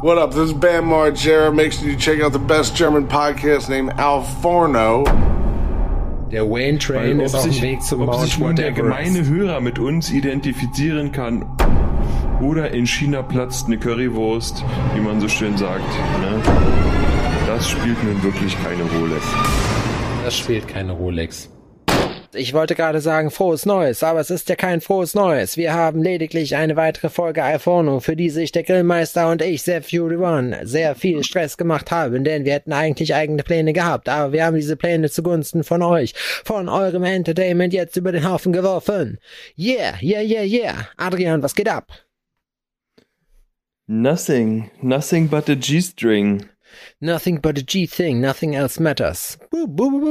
What up? This is Bam Margera. Make sure you check out the best German podcast named Al Forno. Der Wayne Train ist auf dem sich, Weg zum ob Mount sich nun der gemeine Hörer mit uns identifizieren kann oder in China platzt eine Currywurst, wie man so schön sagt. Ne? Das spielt nun wirklich keine Rolle. Das spielt keine Rolex. Ich wollte gerade sagen, frohes Neues, aber es ist ja kein frohes Neues. Wir haben lediglich eine weitere Folge iPhone, für die sich der Grillmeister und ich, Sepp Fury One, sehr viel Stress gemacht haben, denn wir hätten eigentlich eigene Pläne gehabt, aber wir haben diese Pläne zugunsten von euch, von eurem Entertainment jetzt über den Haufen geworfen. Yeah, yeah, yeah, yeah. Adrian, was geht ab? Nothing. Nothing but a G-String. Nothing but a G-thing, nothing else matters.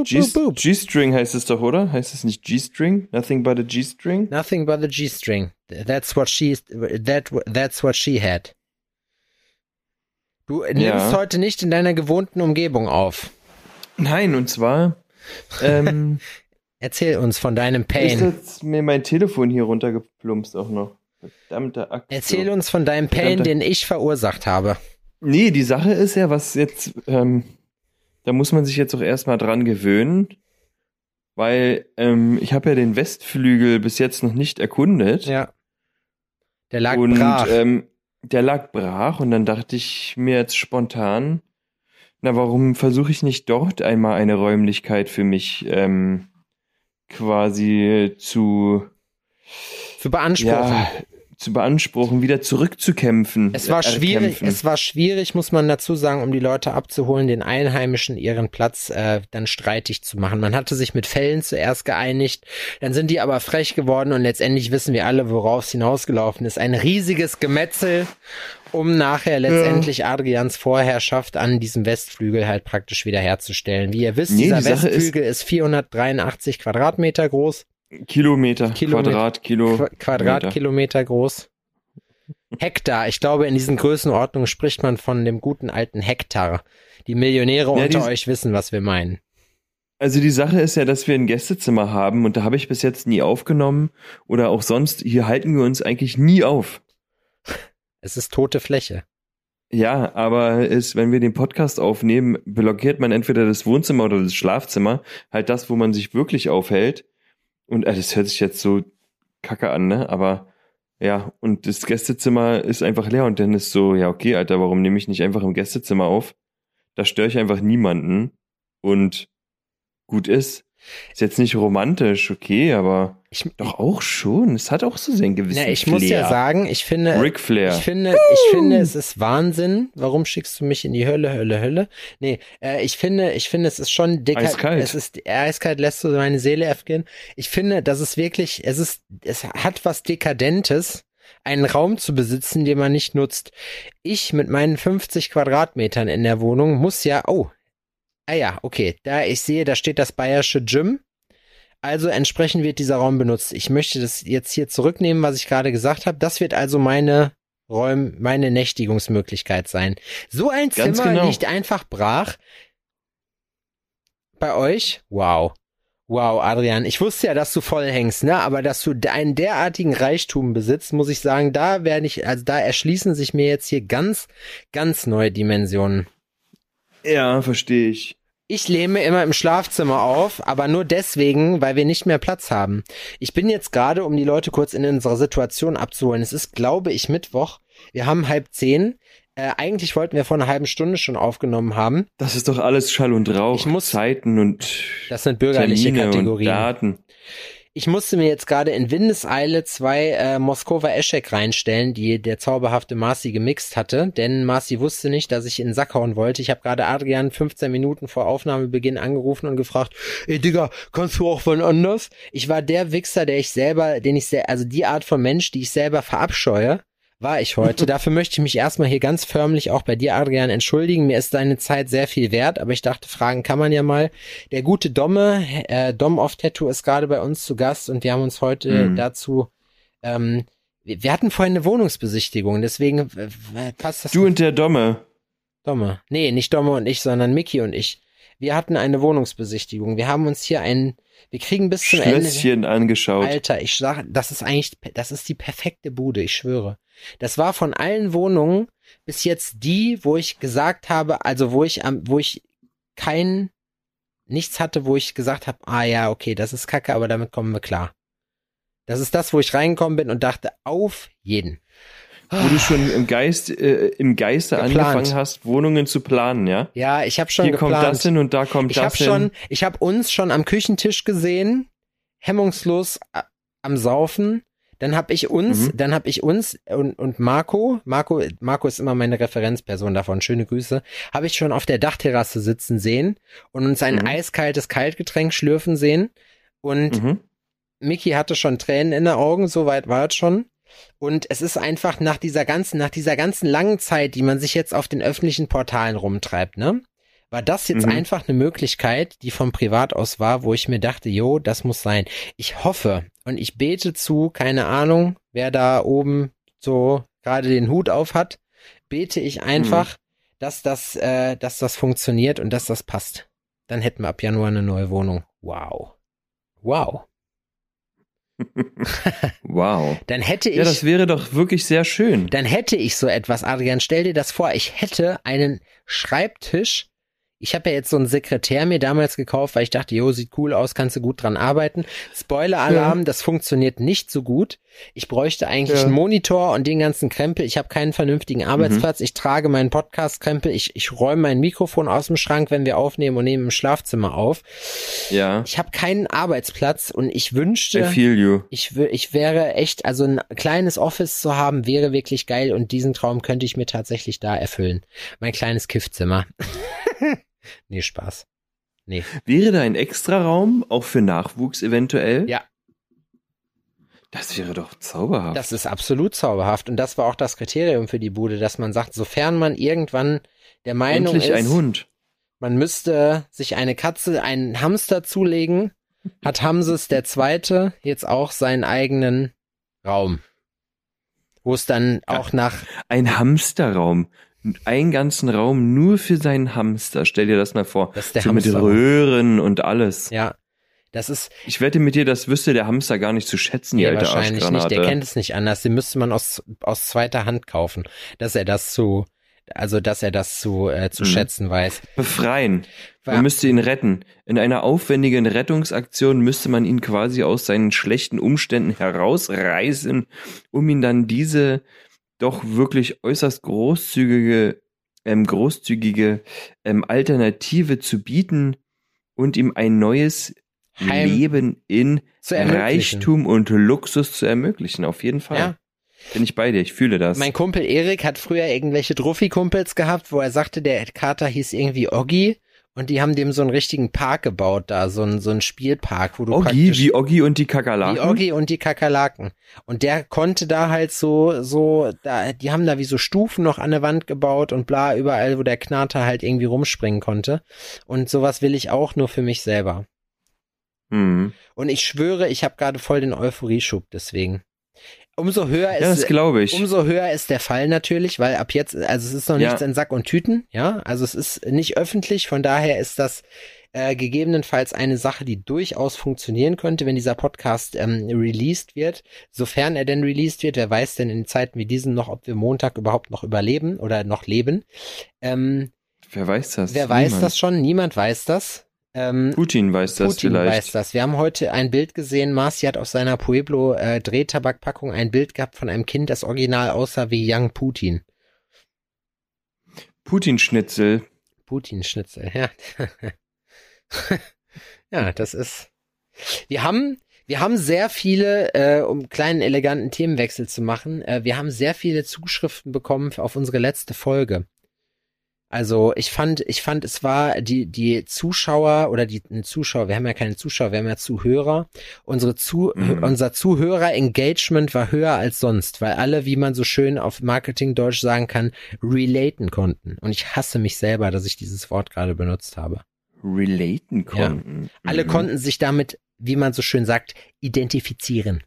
G-String heißt es doch, oder? Heißt es nicht G-String? Nothing but a G-String? Nothing but the G-string. That's what she that that's what she had. Du nimmst Ja. heute nicht in deiner gewohnten Umgebung auf. Nein, und zwar ähm, Erzähl uns von deinem ist Pain. jetzt mir mein Telefon hier runtergeplumpst auch noch. Verdammter Akt. Erzähl uns von deinem Pain, Verdammte- den ich verursacht habe. Nee, die Sache ist ja, was jetzt, ähm, da muss man sich jetzt auch erstmal dran gewöhnen, weil ähm, ich habe ja den Westflügel bis jetzt noch nicht erkundet. Ja. Der lag und brach. Ähm, der lag brach und dann dachte ich mir jetzt spontan, na warum versuche ich nicht dort einmal eine Räumlichkeit für mich ähm, quasi zu zu beanspruchen. ja, zu beanspruchen, wieder zurückzukämpfen. Es war äh, schwierig, es war schwierig, muss man dazu sagen, um die Leute abzuholen, den Einheimischen ihren Platz äh, dann streitig zu machen. Man hatte sich mit Fällen zuerst geeinigt, dann sind die aber frech geworden und letztendlich wissen wir alle, worauf es hinausgelaufen ist. Ein riesiges Gemetzel, um nachher letztendlich Adrians Vorherrschaft an diesem Westflügel halt praktisch wiederherzustellen. Wie ihr wisst, Nee, dieser die Sache ist- Westflügel ist 483 Quadratmeter groß. Kilometer, Kilometer- Quadratkilo. Qu Quadratkilometer groß. Hektar. Ich glaube, in diesen Größenordnungen spricht man von dem guten alten Hektar. Die Millionäre Ja, unter die- euch wissen, was wir meinen. Also die Sache ist ja, dass wir ein Gästezimmer haben und da habe ich bis jetzt nie aufgenommen oder auch sonst, hier halten wir uns eigentlich nie auf. Es ist tote Fläche. Ja, aber ist, wenn wir den Podcast aufnehmen, blockiert man entweder das Wohnzimmer oder das Schlafzimmer, halt das, wo man sich wirklich aufhält. Und äh, das hört sich jetzt so kacke an, ne? Aber ja, und das Gästezimmer ist einfach leer und dann ist so, ja, okay, Alter, warum nehme ich nicht einfach im Gästezimmer auf? Da störe ich einfach niemanden und gut ist. Ist jetzt nicht romantisch, okay, aber Ich, doch auch schon. Es hat auch so seinen gewissen na, ich muss Flair. ja sagen, ich finde, Ric Flair. ich finde, ich finde, es ist Wahnsinn. Warum schickst du mich in die Hölle, Hölle, Hölle? Nee, äh, ich finde, ich finde, es ist schon dicker. Eiskalt. Es ist eiskalt, lässt du meine Seele ergehen. Ich finde, das ist wirklich, es ist, es hat was Dekadentes, einen Raum zu besitzen, den man nicht nutzt. Ich mit meinen 50 Quadratmetern in der Wohnung muss ja, oh, ah ja, okay, da ich sehe, da steht das Bayerische Gym. Also entsprechend wird dieser Raum benutzt. Ich möchte das jetzt hier zurücknehmen, was ich gerade gesagt habe. Das wird also meine Räum, meine Nächtigungsmöglichkeit sein. So ein Ganz Zimmer genau. liegt einfach brach. Bei euch? Wow. Wow, Adrian, ich wusste ja, dass du voll hängst, ne? Aber dass du einen derartigen Reichtum besitzt, muss ich sagen, da werde ich, also da erschließen sich mir jetzt hier ganz, ganz neue Dimensionen. Ja, verstehe ich. Ich lehme immer im Schlafzimmer auf, aber nur deswegen, weil wir nicht mehr Platz haben. Ich bin jetzt gerade, um die Leute kurz in unsere Situation abzuholen. Es ist, glaube ich, Mittwoch. Wir haben halb zehn. Äh, eigentlich wollten wir vor einer halben Stunde schon aufgenommen haben. Das ist doch alles Schall und Rauch. Ich muss- Zeiten und Das sind bürgerliche Termine und Kategorien. Daten. Ich musste mir jetzt gerade in Windeseile zwei äh, Moskova Eschek reinstellen, die der zauberhafte Marci gemixt hatte, denn Marci wusste nicht, dass ich in den Sack hauen wollte. Ich habe gerade Adrian 15 Minuten vor Aufnahmebeginn angerufen und gefragt, ey Digga, kannst du auch wann anders? Ich war der Wichser, der ich selber, den ich sehr, also die Art von Mensch, die ich selber verabscheue, war ich heute. Dafür möchte ich mich erstmal hier ganz förmlich auch bei dir, Adrian, entschuldigen. Mir ist deine Zeit sehr viel wert, aber ich dachte, fragen kann man ja mal. Der gute Domme, äh, Dom of Tattoo ist gerade bei uns zu Gast und wir haben uns heute Mhm. dazu, ähm, wir, wir hatten vorhin eine Wohnungsbesichtigung, deswegen äh, passt das. Du und der Domme. Domme. Nee, nicht Domme und ich, sondern Mickey und ich. Wir hatten eine Wohnungsbesichtigung. Wir haben uns hier ein, wir kriegen bis zum Ende. Schlösschen angeschaut. Alter, ich sag, das ist eigentlich, das ist die perfekte Bude, ich schwöre. Das war von allen Wohnungen bis jetzt die, wo ich gesagt habe, also wo ich am, wo ich kein nichts hatte, wo ich gesagt habe, ah ja, okay, das ist Kacke, aber damit kommen wir klar. Das ist das, wo ich reingekommen bin und dachte, auf jeden. Wo du schon im Geist, äh, im Geiste Geplant. angefangen hast, Wohnungen zu planen, ja? Ja, ich habe schon Hier geplant. kommt das hin und da kommt ich das habe hin. schon, ich habe uns schon am Küchentisch gesehen, hemmungslos äh, am Saufen. Dann habe ich uns, Mhm. dann habe ich uns und, und Marco, Marco, Marco ist immer meine Referenzperson davon, schöne Grüße, habe ich schon auf der Dachterrasse sitzen sehen und uns ein Mhm. eiskaltes Kaltgetränk schlürfen sehen. Und Mhm. Mickey hatte schon Tränen in den Augen, so weit war es schon. Und es ist einfach nach dieser ganzen, nach dieser ganzen langen Zeit, die man sich jetzt auf den öffentlichen Portalen rumtreibt, ne? War das jetzt Mhm. einfach eine Möglichkeit, die vom Privat aus war, wo ich mir dachte, jo, das muss sein. Ich hoffe und ich bete zu, keine Ahnung, wer da oben so gerade den Hut auf hat, bete ich einfach, dass das, äh, dass das funktioniert und dass das passt. Dann hätten wir ab Januar eine neue Wohnung. Wow. Wow. Wow. Dann hätte ich. Ja, das wäre doch wirklich sehr schön. dann hätte ich so etwas, Adrian, stell dir das vor, ich hätte einen Schreibtisch. Ich habe ja jetzt so einen Sekretär mir damals gekauft, weil ich dachte, jo, sieht cool aus, kannst du gut dran arbeiten. Spoiler-Alarm, das funktioniert nicht so gut. Ich bräuchte eigentlich Ja. einen Monitor und den ganzen Krempel. Ich habe keinen vernünftigen Arbeitsplatz. Ich trage meinen Podcast-Krempel. Ich, ich räume mein Mikrofon aus dem Schrank, wenn wir aufnehmen und nehmen im Schlafzimmer auf. Ja. Ich habe keinen Arbeitsplatz und ich I wünschte, feel you. ich, ich wäre echt, also ein kleines Office zu haben, wäre wirklich geil und diesen Traum könnte ich mir tatsächlich da erfüllen. Mein kleines Kiffzimmer. nee, Spaß. Nee. Wäre da ein Extraraum, auch für Nachwuchs eventuell? Ja. Das wäre doch zauberhaft. Das ist absolut zauberhaft und das war auch das Kriterium für die Bude, dass man sagt, sofern man irgendwann der Meinung Endlich ist, ein Hund. man müsste sich eine Katze, einen Hamster zulegen, hat Hamses der Zweite jetzt auch seinen eigenen Raum. Wo es dann auch nach Ein Hamsterraum. Einen ganzen Raum nur für seinen Hamster. Stell dir das mal vor. Das ist der so mit Hamsterraum. Röhren und alles. Ja, das ist Ich wette mit dir, das wüsste der Hamster gar nicht zu schätzen, die nee, alte wahrscheinlich Arschgranate. nicht. Der kennt es nicht anders. Den müsste man aus, aus zweiter Hand kaufen, dass er das zu, also dass er das zu, äh, zu Mhm. schätzen weiß. Befreien. Man müsste ihn retten. In einer aufwendigen Rettungsaktion müsste man ihn quasi aus seinen schlechten Umständen herausreißen, um ihn dann diese doch wirklich äußerst großzügige, ähm, großzügige ähm, Alternative zu bieten und ihm ein neues Heim Leben in. Reichtum und Luxus zu ermöglichen. Auf jeden Fall. Ja. Bin ich bei dir, ich fühle das. Mein Kumpel Erik hat früher irgendwelche Druffi-Kumpels gehabt, wo er sagte, der Kater hieß irgendwie Oggi und die haben dem so einen richtigen Park gebaut da, so einen, so einen Spielpark, wo du Oggi, wie Oggi und die wie Kakerlaken. Oggi und die Kakerlaken. Und der konnte da halt so, so, da, die haben da wie so Stufen noch an der Wand gebaut und bla, überall, wo der Knater halt irgendwie rumspringen konnte. Und sowas will ich auch nur für mich selber. Hm. Und ich schwöre, ich habe gerade voll den Euphorieschub deswegen. Umso höher Ja, das ist, glaube ich. umso höher ist der Fall natürlich, weil ab jetzt, also es ist noch Ja. nichts in Sack und Tüten, ja, also es ist nicht öffentlich, von daher ist das äh, gegebenenfalls eine Sache, die durchaus funktionieren könnte, wenn dieser Podcast ähm, released wird, sofern er denn released wird, wer weiß denn in Zeiten wie diesen noch, ob wir Montag überhaupt noch überleben oder noch leben. Ähm, Wer weiß das? wer weiß Niemand. das schon? Niemand weiß das. Ähm, Putin weiß das Putin vielleicht. weiß das. Wir haben heute ein Bild gesehen. Marci hat auf seiner Pueblo äh, ein Bild gehabt von einem Kind, das original aussah wie Young Putin. Putin-Schnitzel. Putin-Schnitzel, ja. ja, das ist. Wir haben, wir haben sehr viele, äh, um einen kleinen eleganten Themenwechsel zu machen, äh, wir haben sehr viele Zuschriften bekommen auf unsere letzte Folge. Also ich fand, ich fand, es war die die Zuschauer oder die Zuschauer, wir haben ja keine Zuschauer, wir haben ja Zuhörer. Unsere Zu, Mhm. unser Zuhörer-Engagement war höher als sonst, weil alle, wie man so schön auf Marketing-Deutsch sagen kann, relaten konnten. Und ich hasse mich selber, dass ich dieses Wort gerade benutzt habe. Relaten konnten. Alle Mhm. konnten sich damit, wie man so schön sagt, identifizieren.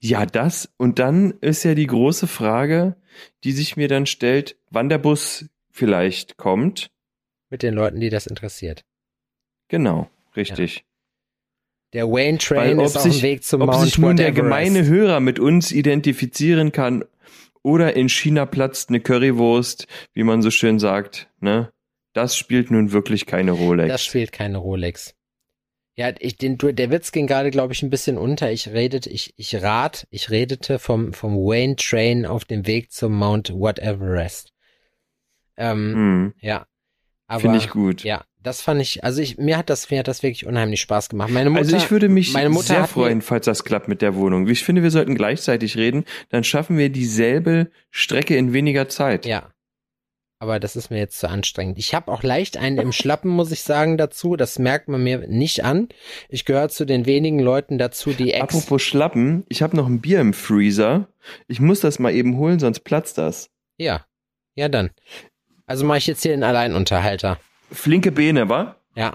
Ja, das. Und dann ist ja die große Frage, die sich mir dann stellt, wann der Bus vielleicht kommt. Mit den Leuten, die das interessiert. Genau, richtig. Der Wayne Train Weil ob ist auf dem Weg zum Ob Mount sich nun der gemeine Hörer mit uns identifizieren kann oder in China platzt eine Currywurst, wie man so schön sagt, ne? Das spielt nun wirklich keine Rolex. Das spielt keine Rolex. Ja, ich, den, der Witz ging gerade, glaube ich, ein bisschen unter. Ich redete, ich, ich rat, ich redete vom, vom Wayne Train auf dem Weg zum Mount Whateverest. Ähm, Hm, ja. Aber, Finde ich gut. Ja, das fand ich, also ich, mir hat das, mir hat das wirklich unheimlich Spaß gemacht. Meine Mutter, also ich würde mich meine Mutter sehr freuen, falls das klappt mit der Wohnung. Ich finde, wir sollten gleichzeitig reden, dann schaffen wir dieselbe Strecke in weniger Zeit. ja. Aber das ist mir jetzt zu anstrengend. Ich habe auch leicht einen im Schlappen, muss ich sagen, dazu. Das merkt man mir nicht an. Ich gehöre zu den wenigen Leuten dazu, die ex Apropos Schlappen, ich habe noch ein Bier im Freezer. Ich muss das mal eben holen, sonst platzt das. Ja. Ja, dann. Also mache ich jetzt hier den Alleinunterhalter. Flinke Beine, wa? Ja.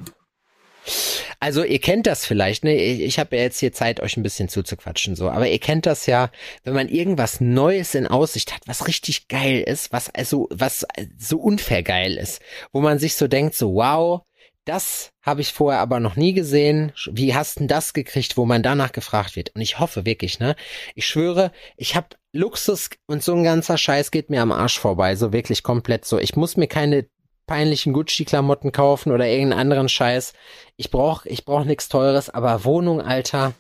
Also ihr kennt das vielleicht, ne? Ich, ich habe ja jetzt hier Zeit, euch ein bisschen zuzuquatschen, so. Aber ihr kennt das ja, wenn man irgendwas Neues in Aussicht hat, was richtig geil ist, was also was so unfair geil ist, wo man sich so denkt, so wow, das habe ich vorher aber noch nie gesehen. Wie hast denn das gekriegt, wo man danach gefragt wird? Und ich hoffe wirklich, ne? Ich schwöre, ich habe Luxus und so ein ganzer Scheiß geht mir am Arsch vorbei, so wirklich komplett so. Ich muss mir keine peinlichen Gucci-Klamotten kaufen oder irgendeinen anderen Scheiß. Ich brauch, ich brauch nichts Teures, aber Wohnung, Alter,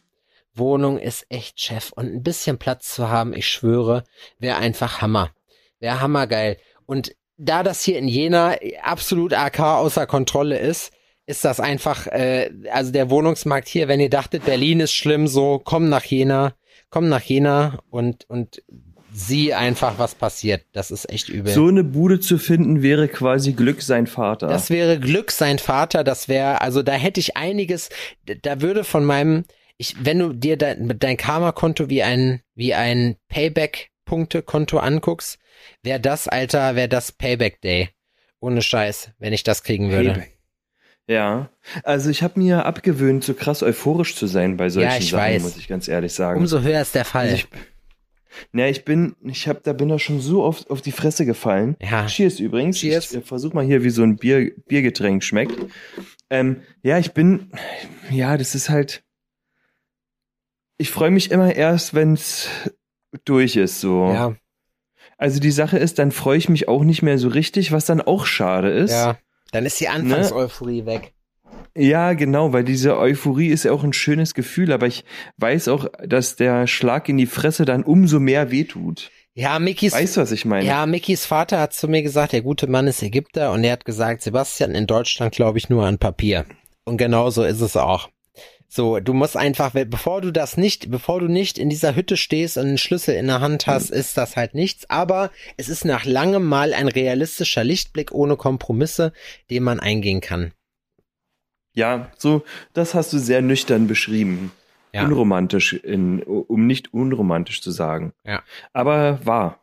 Wohnung ist echt Chef. Und ein bisschen Platz zu haben, ich schwöre, wäre einfach Hammer. Wäre hammergeil. Und da das hier in Jena absolut AK außer Kontrolle ist, ist das einfach, äh, also der Wohnungsmarkt hier, wenn ihr dachtet, Berlin ist schlimm, so, komm nach Jena, komm nach Jena und, und sieh einfach, was passiert. Das ist echt übel. So eine Bude zu finden wäre quasi Glück sein Vater. Das wäre Glück sein Vater, das wäre, also da hätte ich einiges, da würde von meinem, ich, wenn du dir dein, dein Karma-Konto wie ein, wie ein Payback-Punkte-Konto anguckst, wäre das, Alter, wäre das Payback-Day. Ohne Scheiß, wenn ich das kriegen würde. Payback. Ja, also ich habe mir abgewöhnt, so krass euphorisch zu sein bei solchen Ja, ich Sachen, weiß. muss ich ganz ehrlich sagen. Umso höher ist der Fall. Also ich, ja, ich bin, ich hab, da bin da schon so oft auf die Fresse gefallen. Ja. Cheers übrigens. Cheers. Ich äh, versuch mal hier, wie so ein Bier, Biergetränk schmeckt. Ähm, ja, ich bin, ja, das ist halt. Ich freue mich immer erst, wenn's durch ist, so. ja, Also die Sache ist, dann freue ich mich auch nicht mehr so richtig, was dann auch schade ist. ja. Dann ist die Anfangseuphorie weg. Ja, genau, weil diese Euphorie ist ja auch ein schönes Gefühl, aber ich weiß auch, dass der Schlag in die Fresse dann umso mehr wehtut. Ja, Mickys, Weißt du, was ich meine? ja, Mickys Vater hat zu mir gesagt, der gute Mann ist Ägypter und er hat gesagt, Sebastian, in Deutschland glaube ich nur an Papier. Und genau so ist es auch. So, du musst einfach, bevor du das nicht, bevor du nicht in dieser Hütte stehst und einen Schlüssel in der Hand hast, ist das halt nichts. Aber es ist nach langem Mal ein realistischer Lichtblick ohne Kompromisse, den man eingehen kann. Ja, so, das hast du sehr nüchtern beschrieben. Ja. Unromantisch, in, um nicht unromantisch zu sagen. Ja. Aber wahr.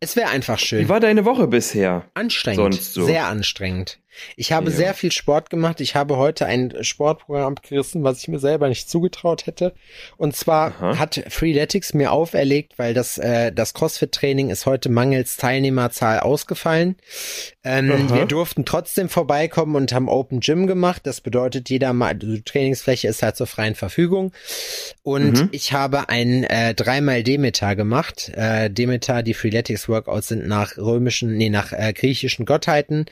Es wäre einfach schön. Wie war deine Woche bisher? Anstrengend, sonst so? sehr anstrengend. Ich habe Ja. sehr viel Sport gemacht. Ich habe heute ein Sportprogramm gerissen, was ich mir selber nicht zugetraut hätte. Und zwar Aha. hat Freeletics mir auferlegt, weil das äh, das CrossFit-Training ist heute mangels Teilnehmerzahl ausgefallen. Ähm, wir durften trotzdem vorbeikommen und haben Open Gym gemacht. Das bedeutet, jeder mal, die Trainingsfläche ist halt zur freien Verfügung. Und Mhm. ich habe ein äh, dreimal Demeter gemacht. Äh, Demeter, die Freeletics Workouts sind nach römischen, nee, nach äh, griechischen Gottheiten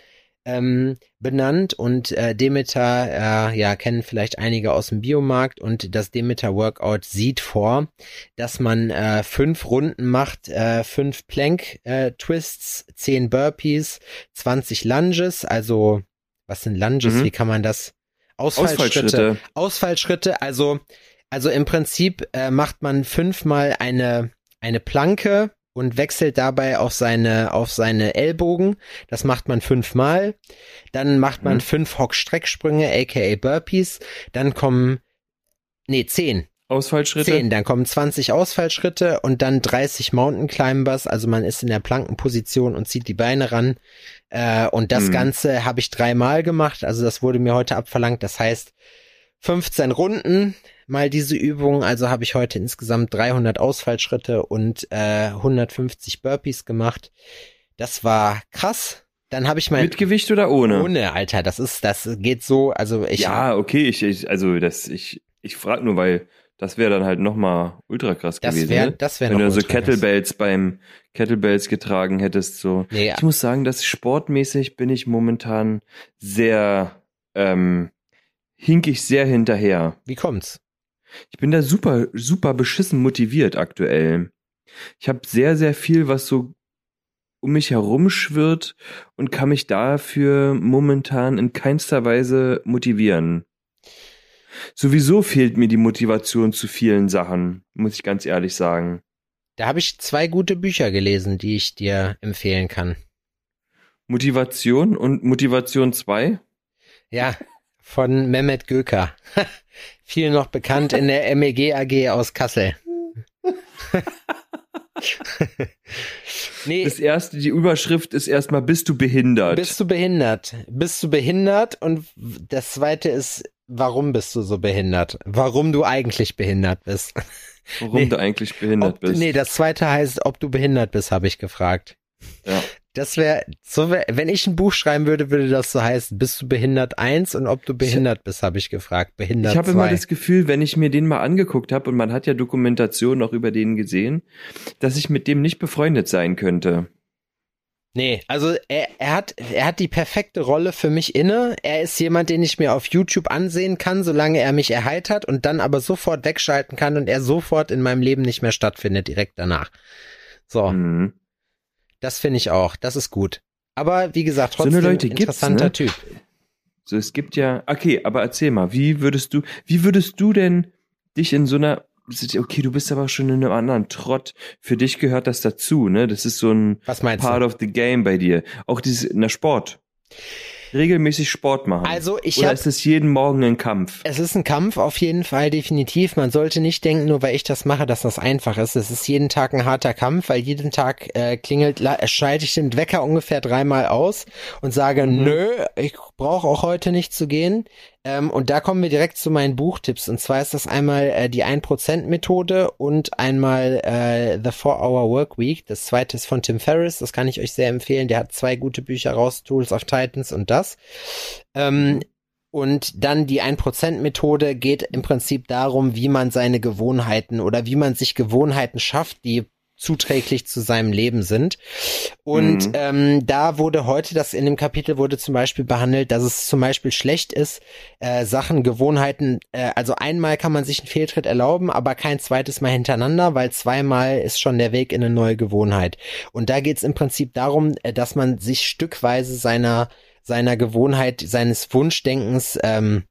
ähm, benannt und äh, Demeter, äh, ja, kennen vielleicht einige aus dem Biomarkt und das Demeter Workout sieht vor, dass man äh, fünf Runden macht, äh, fünf Plank äh, Twists, zehn Burpees, 20 Lunges, also was sind Lunges, Mhm. wie kann man das? Ausfallschritte. Ausfallschritte. Ausfallschritte, also, also im Prinzip äh, macht man fünfmal eine, eine Planke und wechselt dabei auf seine, auf seine Ellbogen. Das macht man fünfmal. Dann macht man Mhm. fünf Hock-Strecksprünge, aka Burpees. Dann kommen, nee, zehn. Ausfallschritte? Zehn, dann kommen 20 Ausfallschritte und dann 30 Mountain Climbers, also man ist in der Plankenposition und zieht die Beine ran. Äh, und das Mhm. Ganze habe ich dreimal gemacht, also das wurde mir heute abverlangt. Das heißt 15 Runden mal diese Übung, also habe ich heute insgesamt 300 Ausfallschritte und äh, 150 Burpees gemacht. Das war krass. Dann habe ich mein Mit Gewicht oder ohne? ohne, Alter, das ist, das geht so, also ich ja, okay, ich, ich also das, ich, ich frage nur, weil Das wäre dann halt nochmal ultra krass Das gewesen. wäre, ne? das wäre Wenn du so krass. Kettlebells beim Kettlebells getragen hättest, so. Nee, Ich muss sagen, dass sportmäßig bin ich momentan sehr, ähm, hink ich sehr hinterher. wie kommt's? Ich bin da super, super beschissen motiviert aktuell. Ich habe sehr, sehr viel, was so um mich herum schwirrt und kann mich dafür momentan in keinster Weise motivieren. Sowieso fehlt mir die Motivation zu vielen Sachen, muss ich ganz ehrlich sagen. Da habe ich zwei gute Bücher gelesen, die ich dir empfehlen kann. Motivation und Motivation 2? Ja, von Mehmet Göker. Viel noch bekannt in der MEG AG aus Kassel. nee, Das erste, die Überschrift ist erstmal, bist du behindert? bist du behindert? Bist du behindert? Und das zweite ist, warum bist du so behindert? Warum du eigentlich behindert bist? Warum nee. du eigentlich behindert ob, bist. Nee, das zweite heißt, ob du behindert bist, habe ich gefragt. Ja. Das wäre, so wär, wenn ich ein Buch schreiben würde, würde das so heißen, bist du behindert eins und ob du behindert bist, habe ich gefragt. Behindert Ich habe immer das Gefühl, wenn ich mir den mal angeguckt habe und man hat ja Dokumentation auch über den gesehen, dass ich mit dem nicht befreundet sein könnte. Nee, also er, er hat er hat die perfekte Rolle für mich inne. Er ist jemand, den ich mir auf YouTube ansehen kann, solange er mich erheitert und dann aber sofort wegschalten kann und er sofort in meinem Leben nicht mehr stattfindet direkt danach. So, Mhm. Das finde ich auch. Das ist gut. Aber wie gesagt, So eine trotzdem Leute gibt's, interessanter ne? Typ. So, es gibt ja, okay, aber erzähl mal, wie würdest du, wie würdest du denn dich in so einer, okay, du bist aber schon in einem anderen Trott. Für dich gehört das dazu, ne? Das ist so ein Part du? of the game bei dir. Auch dieses, na Sport. Regelmäßig Sport machen. Also ich Oder hab- ist es jeden Morgen ein Kampf? Es ist ein Kampf auf jeden Fall, definitiv. Man sollte nicht denken, nur weil ich das mache, dass das einfach ist. Es ist jeden Tag ein harter Kampf, weil jeden Tag äh, klingelt, schalte ich den Wecker ungefähr dreimal aus und sage, Mhm. nö, ich brauche auch heute nicht zu gehen. Ähm, und da kommen wir direkt zu meinen Buchtipps. Und zwar ist das einmal äh, die 1%-Methode und einmal äh, The 4-Hour Work Week. Das zweite ist von Tim Ferriss, das kann ich euch sehr empfehlen. Der hat zwei gute Bücher raus, Tools of Titans und das. Ähm, und dann die 1%-Methode geht im Prinzip darum, wie man seine Gewohnheiten oder wie man sich Gewohnheiten schafft, die zuträglich zu seinem Leben sind. Und Mhm. ähm, da wurde heute, das in dem Kapitel wurde zum Beispiel behandelt, dass es zum Beispiel schlecht ist, äh, Sachen, Gewohnheiten, äh, also einmal kann man sich einen Fehltritt erlauben, aber kein zweites Mal hintereinander, weil zweimal ist schon der Weg in eine neue Gewohnheit. Und da geht es im Prinzip darum, äh, dass man sich stückweise seiner seiner Gewohnheit, seines Wunschdenkens ähm,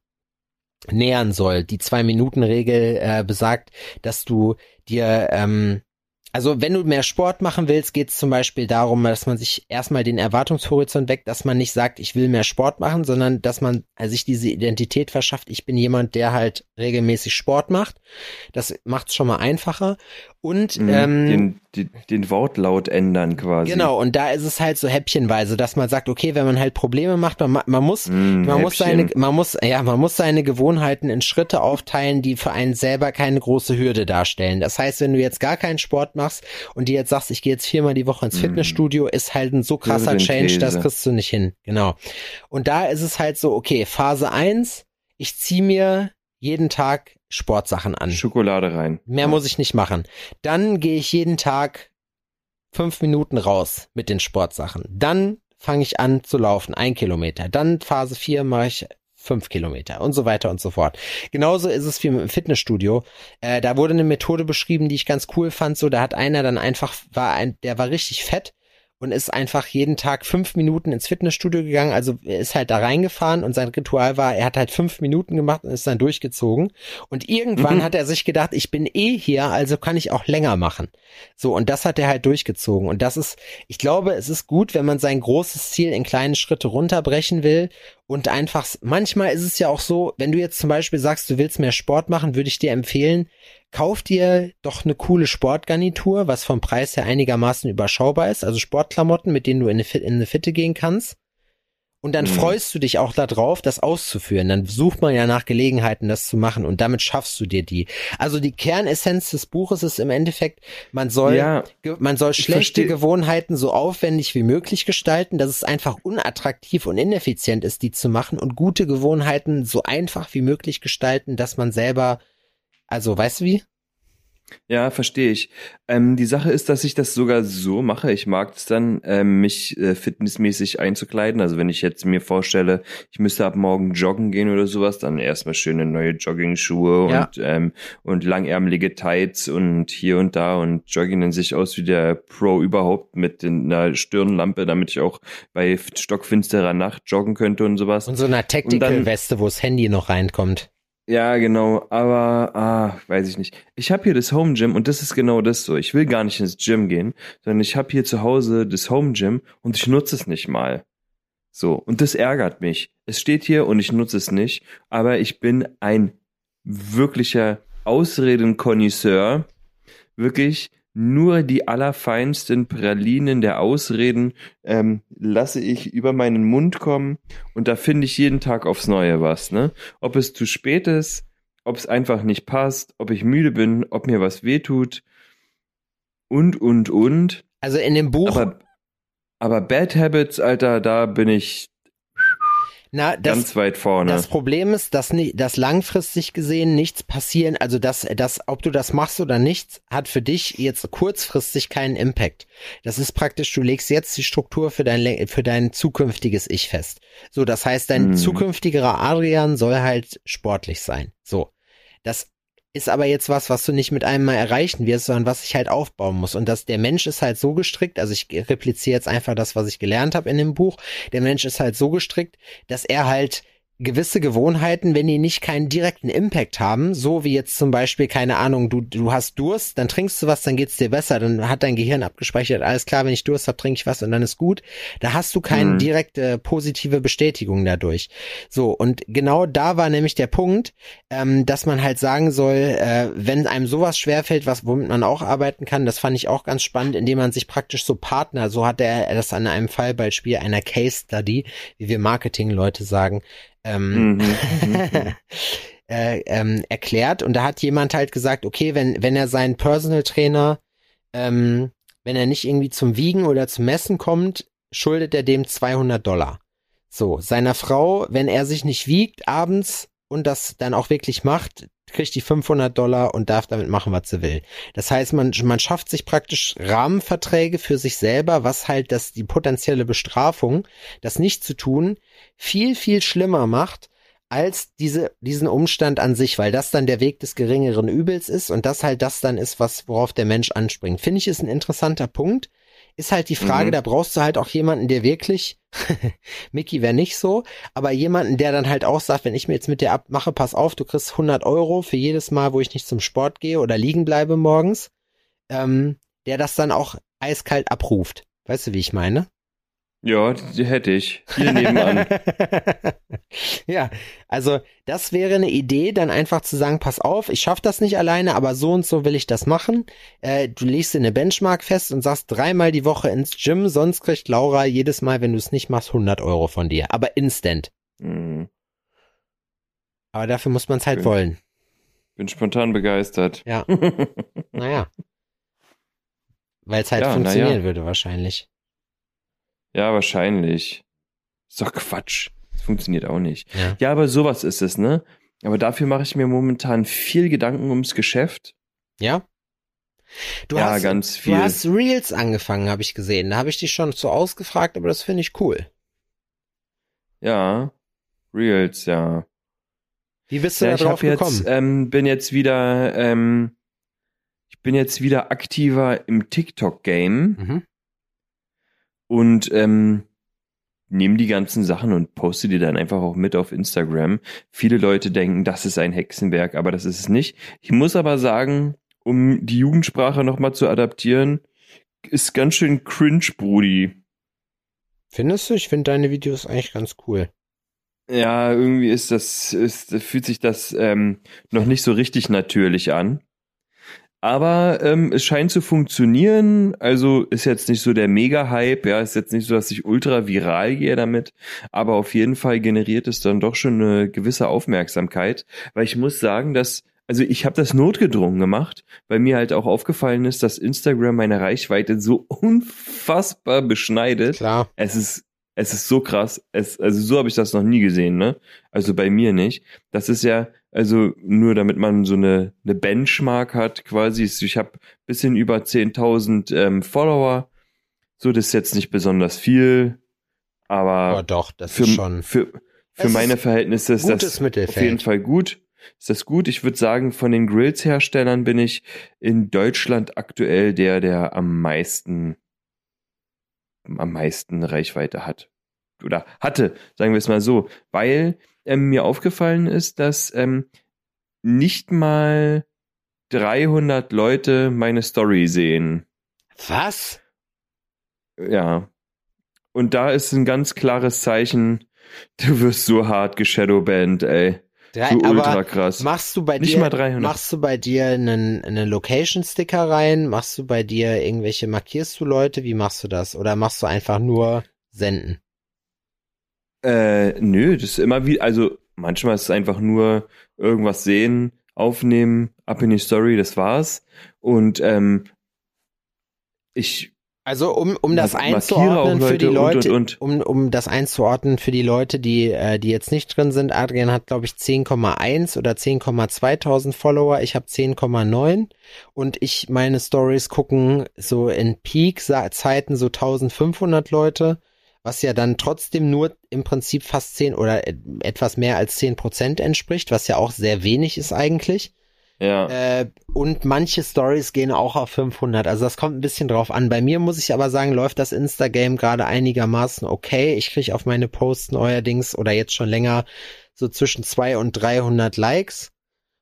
nähern soll. Die Zwei-Minuten-Regel äh, besagt, dass du dir, ähm, also wenn du mehr Sport machen willst, geht es zum Beispiel darum, dass man sich erstmal den Erwartungshorizont weckt, dass man nicht sagt, ich will mehr Sport machen, sondern dass man sich diese Identität verschafft, ich bin jemand, der halt regelmäßig Sport macht. Das macht es schon mal einfacher. Und Mhm. ähm, den, den, den Wortlaut ändern quasi. Genau, und da ist es halt so häppchenweise, dass man sagt, okay, wenn man halt Probleme macht, man, ma- man muss, Mm, man muss seine, man muss, ja, man muss seine Gewohnheiten in Schritte aufteilen, die für einen selber keine große Hürde darstellen. Das heißt, wenn du jetzt gar keinen Sport machst und dir jetzt sagst, ich gehe jetzt viermal die Woche ins Mm. Fitnessstudio, ist halt ein so krasser Change, das kriegst du nicht hin. Genau. Und da ist es halt so, okay, Phase eins, ich zieh mir jeden Tag Sportsachen an. Schokolade rein. Mehr muss ich nicht machen. Dann gehe ich jeden Tag fünf Minuten raus mit den Sportsachen. Dann fange ich an zu laufen, ein Kilometer. Dann Phase vier mache ich fünf Kilometer und so weiter und so fort. Genauso ist es wie mit dem Fitnessstudio. Äh, da wurde eine Methode beschrieben, die ich ganz cool fand. So, da hat einer dann einfach, war ein, der war richtig fett und ist einfach jeden Tag fünf Minuten ins Fitnessstudio gegangen. Also er ist halt da reingefahren und sein Ritual war, er hat halt fünf Minuten gemacht und ist dann durchgezogen. Und irgendwann Mhm. hat er sich gedacht, ich bin eh hier, also kann ich auch länger machen. So, und das hat er halt durchgezogen. Und das ist, ich glaube, es ist gut, wenn man sein großes Ziel in kleine Schritte runterbrechen will und einfach, manchmal ist es ja auch so, wenn du jetzt zum Beispiel sagst, du willst mehr Sport machen, würde ich dir empfehlen, kauf dir doch eine coole Sportgarnitur, was vom Preis her einigermaßen überschaubar ist, also Sportklamotten, mit denen du in eine, in eine Fitte gehen kannst. Und dann Mhm. freust du dich auch darauf, das auszuführen. Dann sucht man ja nach Gelegenheiten, das zu machen und damit schaffst du dir die. Also die Kernessenz des Buches ist im Endeffekt, man soll, Ja, man soll schlechte Gewohnheiten so aufwendig wie möglich gestalten, dass es einfach unattraktiv und ineffizient ist, die zu machen und gute Gewohnheiten so einfach wie möglich gestalten, dass man selber Also, weißt du wie? Ja, verstehe ich. Ähm, die Sache ist, dass ich das sogar so mache. Ich mag es dann, ähm, mich äh, fitnessmäßig einzukleiden. Also wenn ich jetzt mir vorstelle, ich müsste ab morgen joggen gehen oder sowas, dann erstmal schöne neue Jogging-Schuhe Ja. und, ähm, und langärmelige Tights und hier und da und joggen dann sich aus wie der Pro überhaupt mit einer Stirnlampe, damit ich auch bei stockfinsterer Nacht joggen könnte und sowas. Und so einer Tactical-Weste, wo das Handy noch reinkommt. Ja, genau, aber ah, weiß ich nicht. Ich habe hier das Home Gym und das ist genau das so. Ich will gar nicht ins Gym gehen, sondern ich habe hier zu Hause das Home Gym und ich nutze es nicht mal. So, und das ärgert mich. Es steht hier und ich nutze es nicht, aber ich bin ein wirklicher Ausredenkonnoisseur. Wirklich nur die allerfeinsten Pralinen der Ausreden ähm, lasse ich über meinen Mund kommen und da finde ich jeden Tag aufs Neue was, ne? Ob es zu spät ist, ob es einfach nicht passt, ob ich müde bin, ob mir was wehtut und, und, und. Also in dem Buch, Aber, aber Bad Habits, Alter, da bin ich na, das, ganz weit vorne. Das Problem ist, dass, dass langfristig gesehen nichts passieren, also dass, dass, ob du das machst oder nicht, hat für dich jetzt kurzfristig keinen Impact. Das ist praktisch, du legst jetzt die Struktur für dein, für dein zukünftiges Ich fest. So, das heißt, dein Mhm. zukünftigerer Adrian soll halt sportlich sein. So. Das ist aber jetzt was, was du nicht mit einem Mal erreichen wirst, sondern was ich halt aufbauen muss. Und dass der Mensch ist halt so gestrickt, also ich repliziere jetzt einfach das, was ich gelernt habe in dem Buch. Der Mensch ist halt so gestrickt, dass er halt gewisse Gewohnheiten, wenn die nicht keinen direkten Impact haben, so wie jetzt zum Beispiel, keine Ahnung, du, du hast Durst, dann trinkst du was, dann geht's dir besser, dann hat dein Gehirn abgespeichert, alles klar, wenn ich Durst habe, trinke ich was und dann ist gut. Da hast du keine Mhm. direkte positive Bestätigung dadurch. So, und genau da war nämlich der Punkt, ähm, dass man halt sagen soll, äh, wenn einem sowas schwerfällt, was womit man auch arbeiten kann, das fand ich auch ganz spannend, indem man sich praktisch so Partner, so hat er das an einem Fallbeispiel einer Case Study, wie wir Marketing-Leute sagen, ähm, Mhm, mhm, äh, ähm, erklärt. Und da hat jemand halt gesagt, okay, wenn, wenn er seinen Personal Trainer, ähm, wenn er nicht irgendwie zum Wiegen oder zum Messen kommt, schuldet er dem 200 Dollar. So, seiner Frau, wenn er sich nicht wiegt abends und das dann auch wirklich macht, kriegt die 500 Dollar und darf damit machen, was sie will. Das heißt, man, man schafft sich praktisch Rahmenverträge für sich selber, was halt das, die potenzielle Bestrafung, das nicht zu tun, viel, viel schlimmer macht, als diese, diesen Umstand an sich, weil das dann der Weg des geringeren Übels ist und das halt das dann ist, was, worauf der Mensch anspringt. Finde ich, ist ein interessanter Punkt. Ist halt die Frage, Mhm. da brauchst du halt auch jemanden, der wirklich, Mickey wäre nicht so, aber jemanden, der dann halt auch sagt, wenn ich mir jetzt mit dir abmache, pass auf, du kriegst 100 Euro für jedes Mal, wo ich nicht zum Sport gehe oder liegen bleibe morgens, ähm, der das dann auch eiskalt abruft. Weißt du, wie ich meine? Ja, die hätte ich. Hier nebenan. ja, also das wäre eine Idee, dann einfach zu sagen, pass auf, ich schaff das nicht alleine, aber so und so will ich das machen. Äh, du legst dir eine Benchmark fest und sagst dreimal die Woche ins Gym, sonst kriegt Laura jedes Mal, wenn du es nicht machst, 100 Euro von dir. Aber instant. Mhm. Aber dafür muss man es halt Okay. wollen. Bin spontan begeistert. Ja, naja. Weil es halt Ja, funktionieren ja. würde wahrscheinlich. Ja, wahrscheinlich. Ist doch Quatsch. Das funktioniert auch nicht. Ja. Ja, aber sowas ist es, ne? Aber dafür mache ich mir momentan viel Gedanken ums Geschäft. Ja? Du Ja, hast, ganz Du viel. hast Reels angefangen, habe ich gesehen. Da habe ich dich schon so ausgefragt, aber das finde ich cool. Ja. Reels, ja. Wie bist du ja da ich drauf hab jetzt, gekommen? ähm, bin jetzt wieder, ähm, ich bin jetzt wieder aktiver im TikTok-Game mhm. Und ähm, nehme die ganzen Sachen und poste die dann einfach auch mit auf Instagram. Viele Leute denken, das ist ein Hexenwerk, aber das ist es nicht. Ich muss aber sagen, um die Jugendsprache nochmal zu adaptieren, ist ganz schön cringe, Brudi. Findest du? Ich finde deine Videos eigentlich ganz cool. Ja, irgendwie ist das, ist, fühlt sich das ähm, noch nicht so richtig natürlich an. Aber ähm, es scheint zu funktionieren. Also ist jetzt nicht so der Mega-Hype, ja, ist jetzt nicht so, dass ich ultra viral gehe damit. Aber auf jeden Fall generiert es dann doch schon eine gewisse Aufmerksamkeit. Weil ich muss sagen, dass, also ich habe das notgedrungen gemacht, weil mir halt auch aufgefallen ist, dass Instagram meine Reichweite so unfassbar beschneidet. Klar. Es ist Es ist so krass. Es, also so habe ich das noch nie gesehen, ne? Also bei mir nicht. Das ist ja, also nur damit man so eine, eine Benchmark hat quasi. Ich habe bisschen über 10.000 ähm, Follower. So, das ist jetzt nicht besonders viel, aber, Aber doch, das für, ist schon für, für Es meine ist Verhältnisse ist das Mittelfeld. auf jeden Fall gut. Ist das gut? Ich würde sagen, von den Grills-Herstellern bin ich in Deutschland aktuell der, der am meisten, am meisten Reichweite hat. Oder hatte, sagen wir es mal so. Weil ähm, mir aufgefallen ist, dass ähm, nicht mal 300 Leute meine Story sehen. Was? Ja. Und da ist ein ganz klares Zeichen, du wirst so hart geshadowbanned, ey. Drei, So ultra aber krass. machst du bei Nicht dir, mal 300. machst du bei dir einen, einen Location-Sticker rein? Machst du bei dir irgendwelche, markierst du Leute? Wie machst du das? Oder machst du einfach nur senden? Äh, nö, das ist immer wie, also manchmal ist es einfach nur irgendwas sehen, aufnehmen, ab in die Story, das war's. Und ähm, ich Also um, um das einzuordnen für die Leute Leute, und, und, um, um das einzuordnen für die Leute, die, äh, die jetzt nicht drin sind. Adrian hat, glaube ich, 10,1 oder 10,2000 Follower. Ich habe 10,9 und ich, meine Stories gucken so in Peak-Zeiten so 1500 Leute, was ja dann trotzdem nur im Prinzip fast 10 oder etwas mehr als 10 Prozent entspricht, was ja auch sehr wenig ist eigentlich. Ja. Äh, und manche Stories gehen auch auf 500. Also das kommt ein bisschen drauf an. Bei mir muss ich aber sagen, läuft das Instagame gerade einigermaßen okay. Ich kriege auf meine Posts neuerdings oder jetzt schon länger so zwischen 200 und 300 Likes.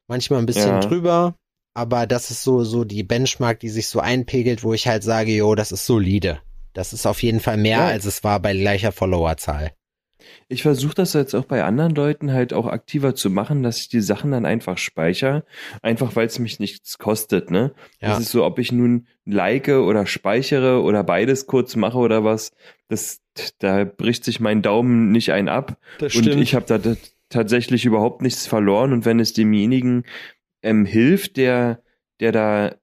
Manchmal ein bisschen Ja. drüber. Aber das ist so, so die Benchmark, die sich so einpegelt, wo ich halt sage, jo, das ist solide. Das ist auf jeden Fall mehr, Ja. als es war bei gleicher Followerzahl. Ich versuche das jetzt auch bei anderen Leuten halt auch aktiver zu machen, dass ich die Sachen dann einfach speichere, einfach weil es mich nichts kostet, ne? Ja. Das ist so, ob ich nun like oder speichere oder beides kurz mache oder was, das, da bricht sich mein Daumen nicht ein ab. Das Und ich habe da tatsächlich überhaupt nichts verloren. Und wenn es demjenigen ähm, hilft, der, der da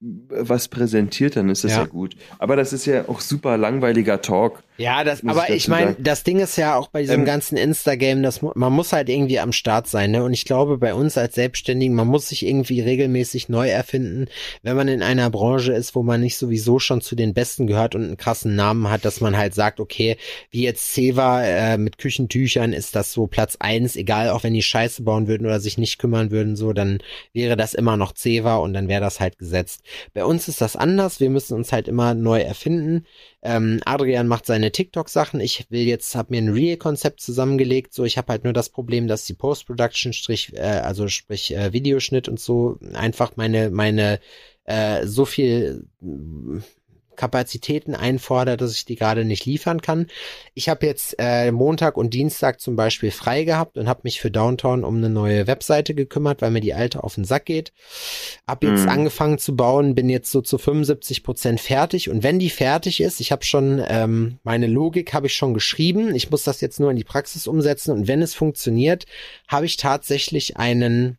was präsentiert, dann ist das Ja. ja. gut. Aber das ist ja auch super langweiliger Talk. Ja, das, aber ich meine, das Ding ist ja auch bei diesem Ähm, ganzen Instagame, dass man muss halt irgendwie am Start sein, ne? Und ich glaube, bei uns als Selbstständigen, man muss sich irgendwie regelmäßig neu erfinden, wenn man in einer Branche ist, wo man nicht sowieso schon zu den Besten gehört und einen krassen Namen hat, dass man halt sagt, okay, wie jetzt Ceva äh, mit Küchentüchern ist das so Platz eins, egal, auch wenn die Scheiße bauen würden oder sich nicht kümmern würden, so, dann wäre das immer noch Ceva und dann wäre das halt gesetzt. Bei uns ist das anders, wir müssen uns halt immer neu erfinden. Ähm, Adrian macht seine TikTok-Sachen. Ich will jetzt, habe mir ein Real-Konzept zusammengelegt. So, ich habe halt nur das Problem, dass die Post-Production, äh, also sprich äh, Videoschnitt und so einfach meine meine äh, so viel äh, Kapazitäten einfordert, dass ich die gerade nicht liefern kann. Ich habe jetzt äh, Montag und Dienstag zum Beispiel frei gehabt und habe mich für Downtown um eine neue Webseite gekümmert, weil mir die alte auf den Sack geht. Hab jetzt Mhm. angefangen zu bauen, bin jetzt so zu 75 Prozent fertig und wenn die fertig ist, ich habe schon ähm, meine Logik habe ich schon geschrieben, ich muss das jetzt nur in die Praxis umsetzen und wenn es funktioniert, habe ich tatsächlich einen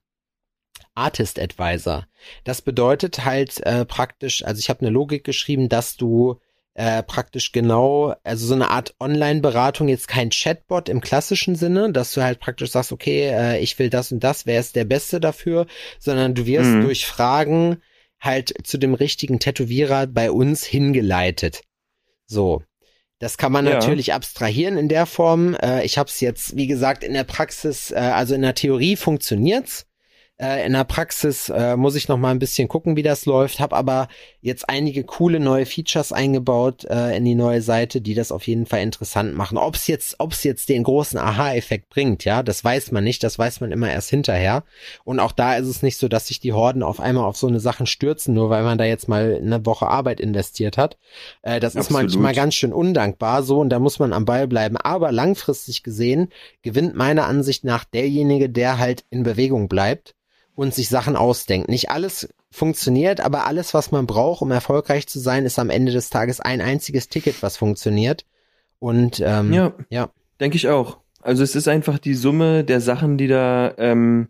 Artist Advisor. Das bedeutet halt äh, praktisch, also ich habe eine Logik geschrieben, dass du äh, praktisch genau, also so eine Art Online-Beratung, jetzt kein Chatbot im klassischen Sinne, dass du halt praktisch sagst, okay, äh, ich will das und das, wer ist der Beste dafür, sondern du wirst Mhm. durch Fragen halt zu dem richtigen Tätowierer bei uns hingeleitet. So. Das kann man Ja. natürlich abstrahieren in der Form. Äh, ich habe es jetzt, wie gesagt, in der Praxis, äh, also in der Theorie funktioniert's. Äh, in der Praxis äh, muss ich noch mal ein bisschen gucken, wie das läuft. Hab aber jetzt einige coole neue Features eingebaut äh, in die neue Seite, die das auf jeden Fall interessant machen. Ob es jetzt, ob es jetzt den großen Aha-Effekt bringt, ja, das weiß man nicht. Das weiß man immer erst hinterher. Und auch da ist es nicht so, dass sich die Horden auf einmal auf so eine Sachen stürzen, nur weil man da jetzt mal eine Woche Arbeit investiert hat. Äh, das ist Absolut. manchmal ganz schön undankbar so und da muss man am Ball bleiben. Aber langfristig gesehen gewinnt meiner Ansicht nach derjenige, der halt in Bewegung bleibt und sich Sachen ausdenkt. Nicht alles funktioniert, aber alles, was man braucht, um erfolgreich zu sein, ist am Ende des Tages ein einziges Ticket, was funktioniert. Und ähm, Ja, ja. denke ich auch. Also es ist einfach die Summe der Sachen, die da ähm,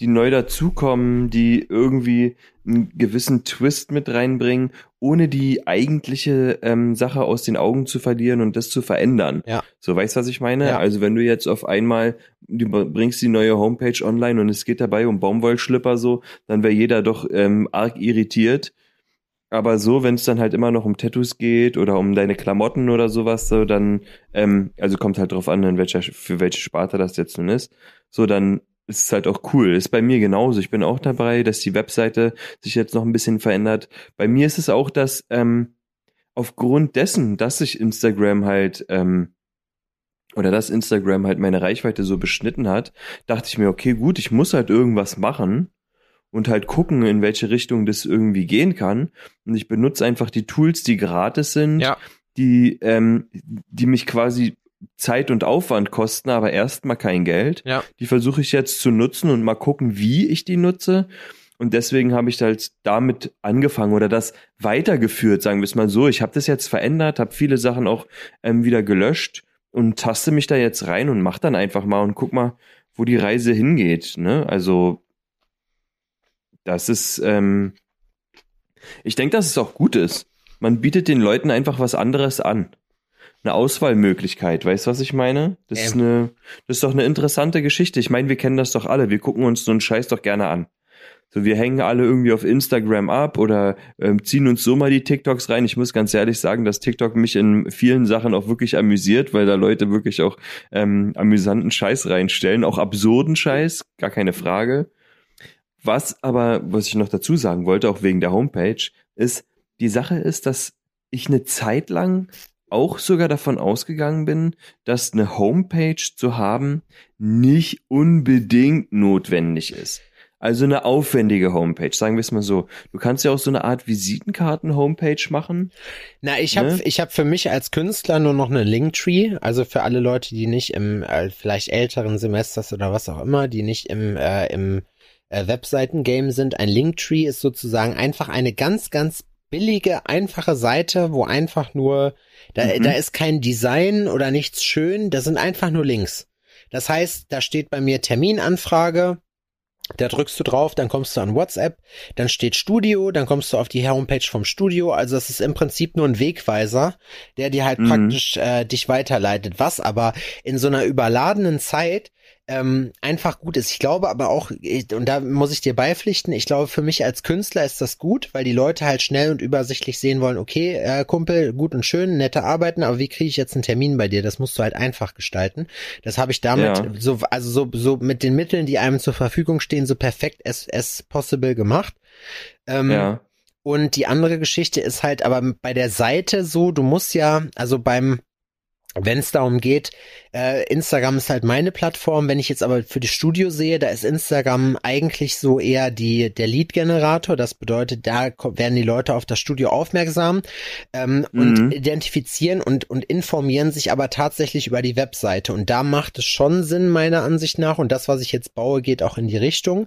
die neu dazukommen, die irgendwie einen gewissen Twist mit reinbringen, ohne die eigentliche ähm, Sache aus den Augen zu verlieren und das zu verändern. Ja. So, weißt du, was ich meine? Ja. Also wenn du jetzt auf einmal, du bringst die neue Homepage online und es geht dabei um Baumwollschlipper so, dann wäre jeder doch ähm, arg irritiert. Aber so, wenn es dann halt immer noch um Tattoos geht oder um deine Klamotten oder sowas, so dann, ähm, also kommt halt drauf an, in welcher, für welche Sparte das jetzt nun ist, so dann ist halt auch cool. Ist bei mir genauso. Ich bin auch dabei, dass die Webseite sich jetzt noch ein bisschen verändert. Bei mir ist es auch, dass ähm, aufgrund dessen, dass sich Instagram halt ähm, oder dass Instagram halt meine Reichweite so beschnitten hat, dachte ich mir, okay, gut, ich muss halt irgendwas machen und halt gucken, in welche Richtung das irgendwie gehen kann. Und ich benutze einfach die Tools, die gratis sind, Ja. die, ähm, die mich quasi Zeit und Aufwand kosten, aber erstmal kein Geld. Ja. Die versuche ich jetzt zu nutzen und mal gucken, wie ich die nutze. Und deswegen habe ich halt damit angefangen oder das weitergeführt, sagen wir es mal so. Ich habe das jetzt verändert, habe viele Sachen auch ähm, wieder gelöscht und taste mich da jetzt rein und mach dann einfach mal und guck mal, wo die Reise hingeht. Ne? Also das ist, ähm, ich denke, dass es auch gut ist. Man bietet den Leuten einfach was anderes an. Eine Auswahlmöglichkeit, weißt du, was ich meine? Das ist Ähm. eine, das ist doch eine interessante Geschichte. Ich meine, wir kennen das doch alle. Wir gucken uns so einen Scheiß doch gerne an. So, wir hängen alle irgendwie auf Instagram ab oder ähm, ziehen uns so mal die TikToks rein. Ich muss ganz ehrlich sagen, dass TikTok mich in vielen Sachen auch wirklich amüsiert, weil da Leute wirklich auch ähm, amüsanten Scheiß reinstellen, auch absurden Scheiß, gar keine Frage. Was aber, was ich noch dazu sagen wollte, auch wegen der Homepage, ist, die Sache ist, dass ich eine Zeit lang auch sogar davon ausgegangen bin, dass eine Homepage zu haben nicht unbedingt notwendig ist. Also eine aufwendige Homepage, sagen wir es mal so. Du kannst ja auch so eine Art Visitenkarten-Homepage machen. Na, ich habe Ne? ich hab für mich als Künstler nur noch eine Linktree, also für alle Leute, die nicht im äh, vielleicht älteren Semesters oder was auch immer, die nicht im äh, im äh, Webseiten-Game sind. Ein Linktree ist sozusagen einfach eine ganz, ganz billige, einfache Seite, wo einfach nur, da, Mhm. da ist kein Design oder nichts schön, da sind einfach nur Links. Das heißt, da steht bei mir Terminanfrage, da drückst du drauf, dann kommst du an WhatsApp, dann steht Studio, dann kommst du auf die Homepage vom Studio. Also es ist im Prinzip nur ein Wegweiser, der dir halt Mhm. praktisch äh, dich weiterleitet. Was aber in so einer überladenen Zeit ähm, einfach gut ist. Ich glaube aber auch, und da muss ich dir beipflichten, ich glaube für mich als Künstler ist das gut, weil die Leute halt schnell und übersichtlich sehen wollen, okay, äh, Kumpel, gut und schön, nette Arbeiten, aber wie kriege ich jetzt einen Termin bei dir? Das musst du halt einfach gestalten. Das habe ich damit Ja. so, also so, so mit den Mitteln, die einem zur Verfügung stehen, so perfekt as, as possible gemacht. Ähm, Ja. und die andere Geschichte ist halt aber bei der Seite so, du musst ja, also beim, wenn es darum geht, äh, Instagram ist halt meine Plattform. Wenn ich jetzt aber für die Studio sehe, da ist Instagram eigentlich so eher die der Lead-Generator. Das bedeutet, da werden die Leute auf das Studio aufmerksam ähm, und Mhm. identifizieren und und informieren sich aber tatsächlich über die Webseite. Und da macht es schon Sinn meiner Ansicht nach. Und das, was ich jetzt baue, geht auch in die Richtung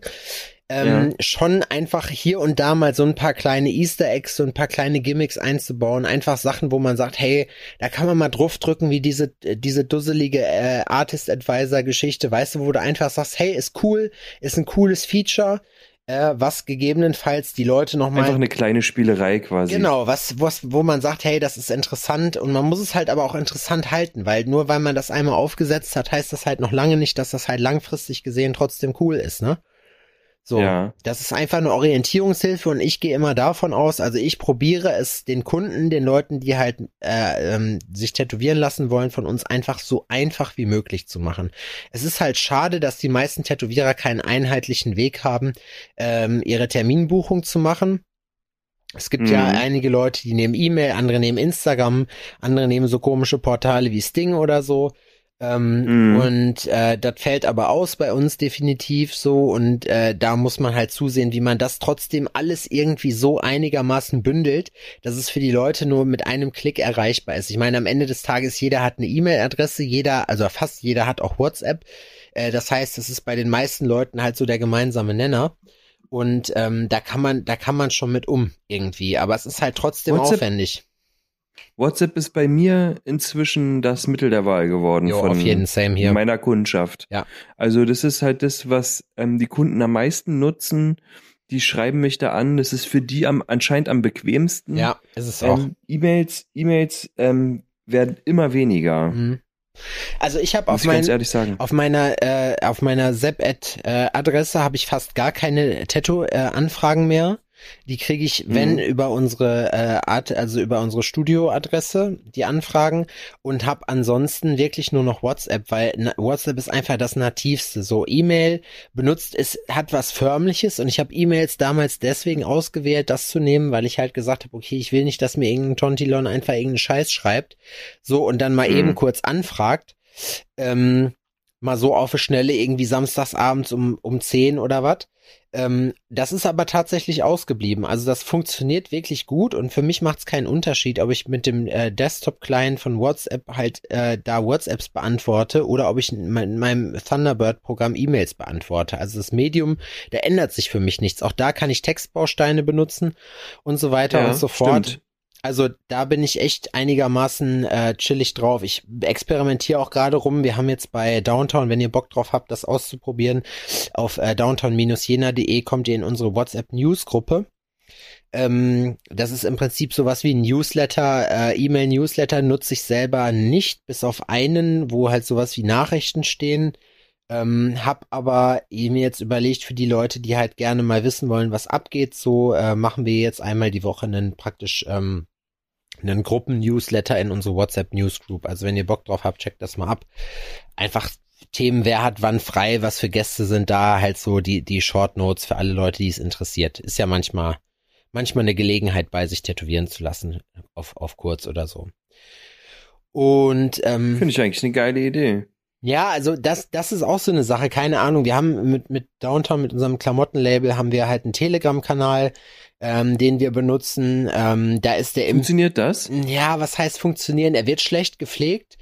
ähm, schon einfach hier und da mal so ein paar kleine Easter Eggs, so ein paar kleine Gimmicks einzubauen, einfach Sachen, wo man sagt, hey, da kann man mal draufdrücken, wie diese äh, diese dusselige äh, Artist Advisor Geschichte, weißt du, wo du einfach sagst, hey, ist cool, ist ein cooles Feature, äh, was gegebenenfalls die Leute noch Einfach eine kleine Spielerei quasi. Genau, was, was, wo man sagt, hey, das ist interessant und man muss es halt aber auch interessant halten, weil nur weil man das einmal aufgesetzt hat, heißt das halt noch lange nicht, dass das halt langfristig gesehen trotzdem cool ist, ne? So, Ja. das ist einfach eine Orientierungshilfe und ich gehe immer davon aus, also ich probiere es den Kunden, den Leuten, die halt äh, ähm, sich tätowieren lassen wollen, von uns einfach so einfach wie möglich zu machen. Es ist halt schade, dass die meisten Tätowierer keinen einheitlichen Weg haben, ähm, ihre Terminbuchung zu machen. Es gibt ja Mhm. einige Leute, die nehmen E-Mail, andere nehmen Instagram, andere nehmen so komische Portale wie Sting oder so. Ähm, Mhm. Und äh, das fällt aber aus bei uns definitiv so und äh, da muss man halt zusehen, wie man das trotzdem alles irgendwie so einigermaßen bündelt, dass es für die Leute nur mit einem Klick erreichbar ist. Ich meine, am Ende des Tages, jeder hat eine E-Mail-Adresse, jeder, also fast jeder hat auch WhatsApp. Äh, das heißt, das ist bei den meisten Leuten halt so der gemeinsame Nenner. Und ähm, da kann man, da kann man schon mit um irgendwie, aber es ist halt trotzdem WhatsApp- aufwendig. WhatsApp ist bei mir inzwischen das Mittel der Wahl geworden Jo, von auf jeden meiner Kundschaft. Ja. Also das ist halt das, was ähm, die Kunden am meisten nutzen. Die schreiben mich da an. Das ist für die am, anscheinend am bequemsten. Ja, ist es auch. Ähm, E-Mails, E-Mails ähm, werden immer weniger. Mhm. Also ich habe auf, mein, auf meiner äh, auf meiner Zap-Ad-Adresse habe ich fast gar keine Tattoo-Anfragen mehr. Die kriege ich, wenn Mhm. über unsere äh, Art, also über unsere Studio-Adresse, die Anfragen und habe ansonsten wirklich nur noch WhatsApp, weil na, WhatsApp ist einfach das nativste. So E-Mail benutzt es hat was förmliches und ich habe E-Mails damals deswegen ausgewählt, das zu nehmen, weil ich halt gesagt habe, okay, ich will nicht, dass mir irgendein Tontilon einfach irgendeinen Scheiß schreibt, so und dann mal Mhm. eben kurz anfragt. Ähm, mal so auf die Schnelle irgendwie samstagsabends um um 10 oder was. Ähm, das ist aber tatsächlich ausgeblieben. Also das funktioniert wirklich gut und für mich macht es keinen Unterschied, ob ich mit dem äh, Desktop-Client von WhatsApp halt äh, da WhatsApps beantworte oder ob ich in mein- in meinem Thunderbird-Programm E-Mails beantworte. Also das Medium, da ändert sich für mich nichts. Auch da kann ich Textbausteine benutzen und so weiter Ja, und so fort. stimmt. Also da bin ich echt einigermaßen äh, chillig drauf. Ich experimentiere auch gerade rum. Wir haben jetzt bei Downtown, wenn ihr Bock drauf habt, das auszuprobieren, auf äh, downtown-jena.de kommt ihr in unsere WhatsApp-News-Gruppe. Ähm, das ist im Prinzip sowas wie ein Newsletter, äh, E-Mail-Newsletter nutze ich selber nicht, bis auf einen, wo halt sowas wie Nachrichten stehen. Ähm, hab aber mir jetzt überlegt, für die Leute, die halt gerne mal wissen wollen, was abgeht, so äh, machen wir jetzt einmal die Woche einen praktisch ähm, einen Gruppen-Newsletter in unsere WhatsApp-Newsgroup. Also wenn ihr Bock drauf habt, checkt das mal ab. Einfach Themen, wer hat wann frei, was für Gäste sind da, halt so die, die Short Notes für alle Leute, die es interessiert. Ist ja manchmal, manchmal eine Gelegenheit bei sich tätowieren zu lassen, auf, auf kurz oder so. Und ähm, Finde ich eigentlich eine geile Idee. Ja, also das, das ist auch so eine Sache, keine Ahnung. Wir haben mit, mit Downtown, mit unserem Klamottenlabel, haben wir halt einen Telegram-Kanal, ähm, den wir benutzen. Ähm, da ist der Funktioniert das? ja, was heißt funktionieren? Er wird schlecht gepflegt,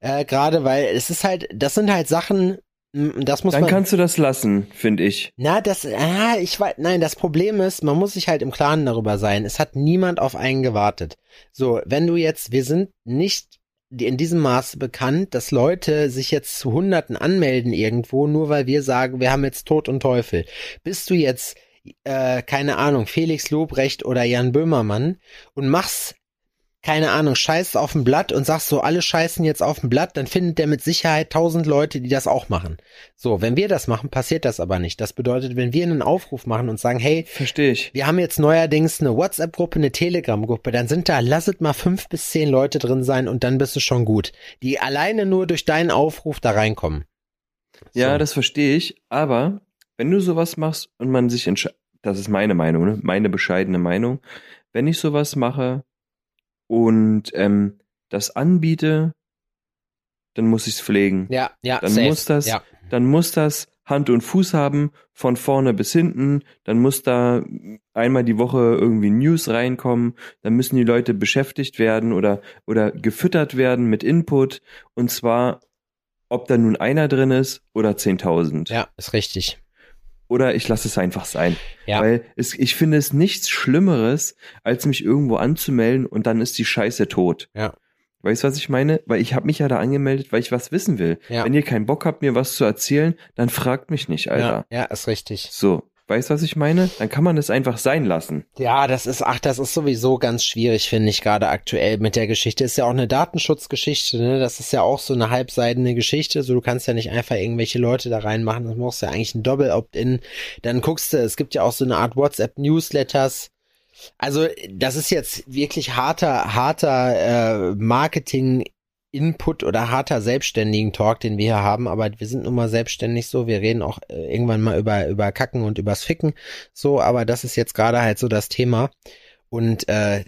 äh, gerade weil es ist halt, das sind halt Sachen, das muss Dann man. kannst du das lassen, finde ich. Na, das, ah, ich weiß, nein, das Problem ist, man muss sich halt im Klaren darüber sein. Es hat niemand auf einen gewartet. So, wenn du jetzt, wir sind nicht in diesem Maße bekannt, dass Leute sich jetzt zu Hunderten anmelden irgendwo, nur weil wir sagen, wir haben jetzt Tod und Teufel. Bist du jetzt, äh, keine Ahnung, Felix Lobrecht oder Jan Böhmermann und machst keine Ahnung, scheißt auf ein Blatt und sagst so, alle scheißen jetzt auf ein Blatt, dann findet der mit Sicherheit tausend Leute, die das auch machen. So, wenn wir das machen, passiert das aber nicht. Das bedeutet, wenn wir einen Aufruf machen und sagen, hey, Verstehe ich. wir haben jetzt neuerdings eine WhatsApp-Gruppe, eine Telegram-Gruppe, dann sind da, lasset mal fünf bis zehn Leute drin sein und dann bist du schon gut. Die alleine nur durch deinen Aufruf da reinkommen. Ja, So. das verstehe ich. Aber wenn du sowas machst und man sich entscheidet, das ist meine Meinung, ne? meine bescheidene Meinung, wenn ich sowas mache und ähm, das anbiete, dann muss ich es pflegen. Ja, ja, Dann safe. muss das- ja. Dann muss das Hand und Fuß haben, von vorne bis hinten. Dann muss da einmal die Woche irgendwie News reinkommen. Dann müssen die Leute beschäftigt werden oder, oder gefüttert werden mit Input. Und zwar, ob da nun einer drin ist oder 10.000. ja, ist richtig. Oder ich lasse es einfach sein. Ja. Weil es, ich finde es nichts Schlimmeres, als mich irgendwo anzumelden und dann ist die Scheiße tot. Ja. Weißt du, was ich meine? Weil ich habe mich ja da angemeldet, weil ich was wissen will. Ja. Wenn ihr keinen Bock habt, mir was zu erzählen, dann fragt mich nicht, Alter. Ja, ja, ist richtig. So, weißt du, was ich meine? Dann kann man es einfach sein lassen. Ja, das ist, ach, das ist sowieso ganz schwierig, finde ich, gerade aktuell mit der Geschichte. Ist ja auch eine Datenschutzgeschichte, ne? Das ist ja auch so eine halbseidene Geschichte. So, du kannst ja nicht einfach irgendwelche Leute da reinmachen. Du brauchst ja eigentlich ein Doppel-Opt-in. Dann guckst du, es gibt ja auch so eine Art WhatsApp-Newsletters. Also, das ist jetzt wirklich harter, harter äh, Marketing. Input oder harter selbstständigen Talk, den wir hier haben, aber wir sind nun mal selbstständig so, wir reden auch äh, irgendwann mal über über Kacken und übers Ficken, so, aber das ist jetzt gerade halt so das Thema. Und äh,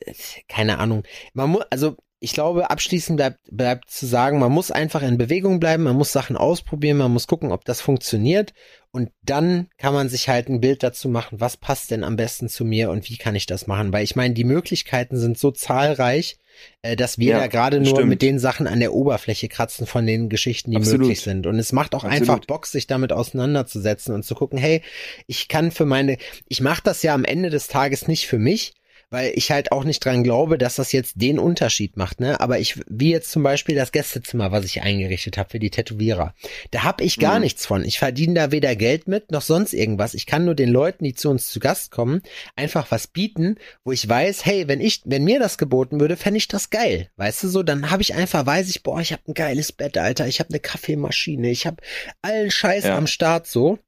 keine Ahnung, man muss, also ich glaube, abschließend bleibt, bleibt zu sagen, man muss einfach in Bewegung bleiben, man muss Sachen ausprobieren, man muss gucken, ob das funktioniert. Und dann kann man sich halt ein Bild dazu machen, was passt denn am besten zu mir und wie kann ich das machen, weil ich meine, die Möglichkeiten sind so zahlreich, äh, dass wir Ja, da gerade nur stimmt. mit den Sachen an der Oberfläche kratzen von den Geschichten, die Absolut. möglich sind. Und es macht auch Absolut. einfach Bock, sich damit auseinanderzusetzen und zu gucken, hey, ich kann für meine, ich mache das ja am Ende des Tages nicht für mich, weil ich halt auch nicht dran glaube, dass das jetzt den Unterschied macht, ne? Aber ich, wie jetzt zum Beispiel das Gästezimmer, was ich eingerichtet habe für die Tätowierer, da hab ich gar mhm. nichts von. Ich verdiene da weder Geld mit noch sonst irgendwas. Ich kann nur den Leuten, die zu uns zu Gast kommen, einfach was bieten, wo ich weiß, hey, wenn ich, wenn mir das geboten würde, fände ich das geil, weißt du so? Dann habe ich einfach, weiß ich, boah, ich habe ein geiles Bett, Alter, ich habe eine Kaffeemaschine, ich habe allen Scheiß ja. am Start so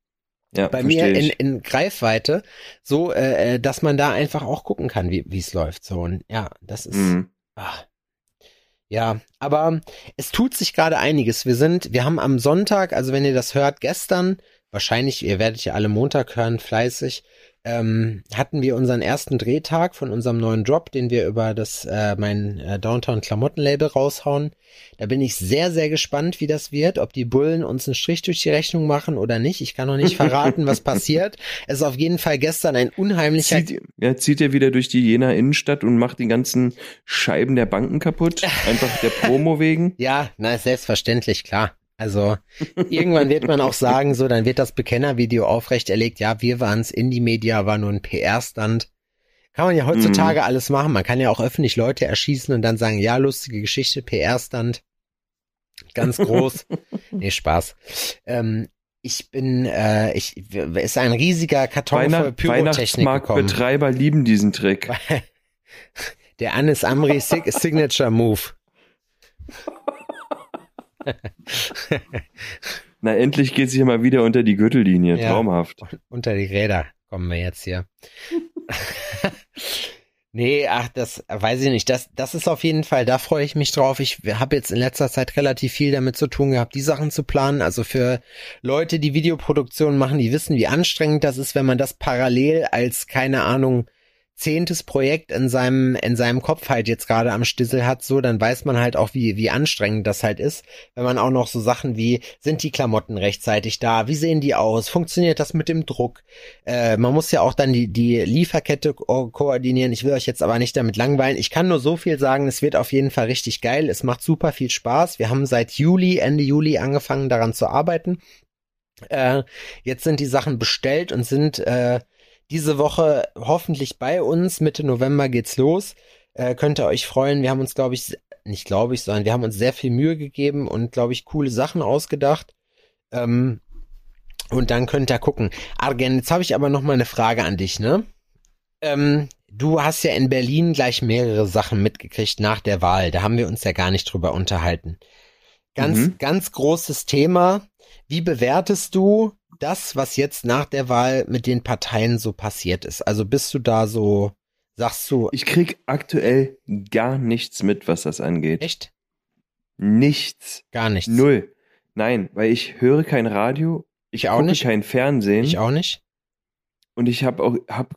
ja, bei mir in, in Greifweite, so, äh, äh, dass man da einfach auch gucken kann, wie es läuft. So und ja, das ist. Mhm. Ach, ja, aber es tut sich gerade einiges. Wir sind, wir haben am Sonntag, also wenn ihr das hört, gestern, wahrscheinlich, ihr werdet ja alle Montag hören, fleißig, ähm, hatten wir unseren ersten Drehtag von unserem neuen Job, den wir über das äh, mein äh, Downtown Klamottenlabel raushauen. Da bin ich sehr sehr gespannt, wie das wird, ob die Bullen uns einen Strich durch die Rechnung machen oder nicht. Ich kann noch nicht verraten, was passiert. Es ist auf jeden Fall gestern ein unheimlicher zieht, ja, zieht er wieder durch die Jena Innenstadt und macht die ganzen Scheiben der Banken kaputt, einfach der Promo wegen. Ja, na selbstverständlich, klar. Also irgendwann wird man auch sagen, so, dann wird das Bekennervideo aufrechterlegt, ja, wir waren's, Indie Media war nur ein PR-Stand. Kann man ja heutzutage mhm. alles machen. Man kann ja auch öffentlich Leute erschießen und dann sagen, ja, lustige Geschichte, PR-Stand. Ganz groß. nee, Spaß. Ähm, ich bin, äh, ich, ist ein riesiger Karton voll Pyrotechnik gekommen. Betreiber lieben diesen Trick. Der Anis Amri Signature Move. Na, endlich geht sich mal wieder unter die Gürtellinie. Ja, Traumhaft. Unter die Räder kommen wir jetzt hier. nee, ach, das weiß ich nicht. Das, das ist auf jeden Fall, da freue ich mich drauf. Ich habe jetzt in letzter Zeit relativ viel damit zu tun gehabt, die Sachen zu planen. Also für Leute, die Videoproduktion machen, die wissen, wie anstrengend das ist, wenn man das parallel als, keine Ahnung, zehntes Projekt in seinem, in seinem Kopf halt jetzt gerade am Stissel hat, so, dann weiß man halt auch, wie, wie anstrengend das halt ist, wenn man auch noch so Sachen wie, sind die Klamotten rechtzeitig da? Wie sehen die aus? Funktioniert das mit dem Druck? Äh, man muss ja auch dann die, die Lieferkette ko koordinieren. Ich will euch jetzt aber nicht damit langweilen. Ich kann nur so viel sagen, es wird auf jeden Fall richtig geil. Es macht super viel Spaß. Wir haben seit Juli, Ende Juli angefangen daran zu arbeiten. Äh, jetzt sind die Sachen bestellt und sind, äh, diese Woche hoffentlich bei uns. Mitte November geht's los. Äh, könnt ihr euch freuen. Wir haben uns, glaube ich, nicht glaube ich, sondern wir haben uns sehr viel Mühe gegeben und, glaube ich, coole Sachen ausgedacht. Ähm, und dann könnt ihr gucken. Argen, jetzt habe ich aber noch mal eine Frage an dich, ne? Ähm, du hast ja in Berlin gleich mehrere Sachen mitgekriegt nach der Wahl. Da haben wir uns ja gar nicht drüber unterhalten. Ganz, mhm. ganz großes Thema. Wie bewertest du das, was jetzt nach der Wahl mit den Parteien so passiert ist? Also bist du da so, sagst du. Ich krieg aktuell gar nichts mit, was das angeht. Echt? Nichts. Gar nichts. Null. Nein, weil ich höre kein Radio. Ich, ich auch nicht. kein Fernsehen. Ich auch nicht. Und ich habe auch hab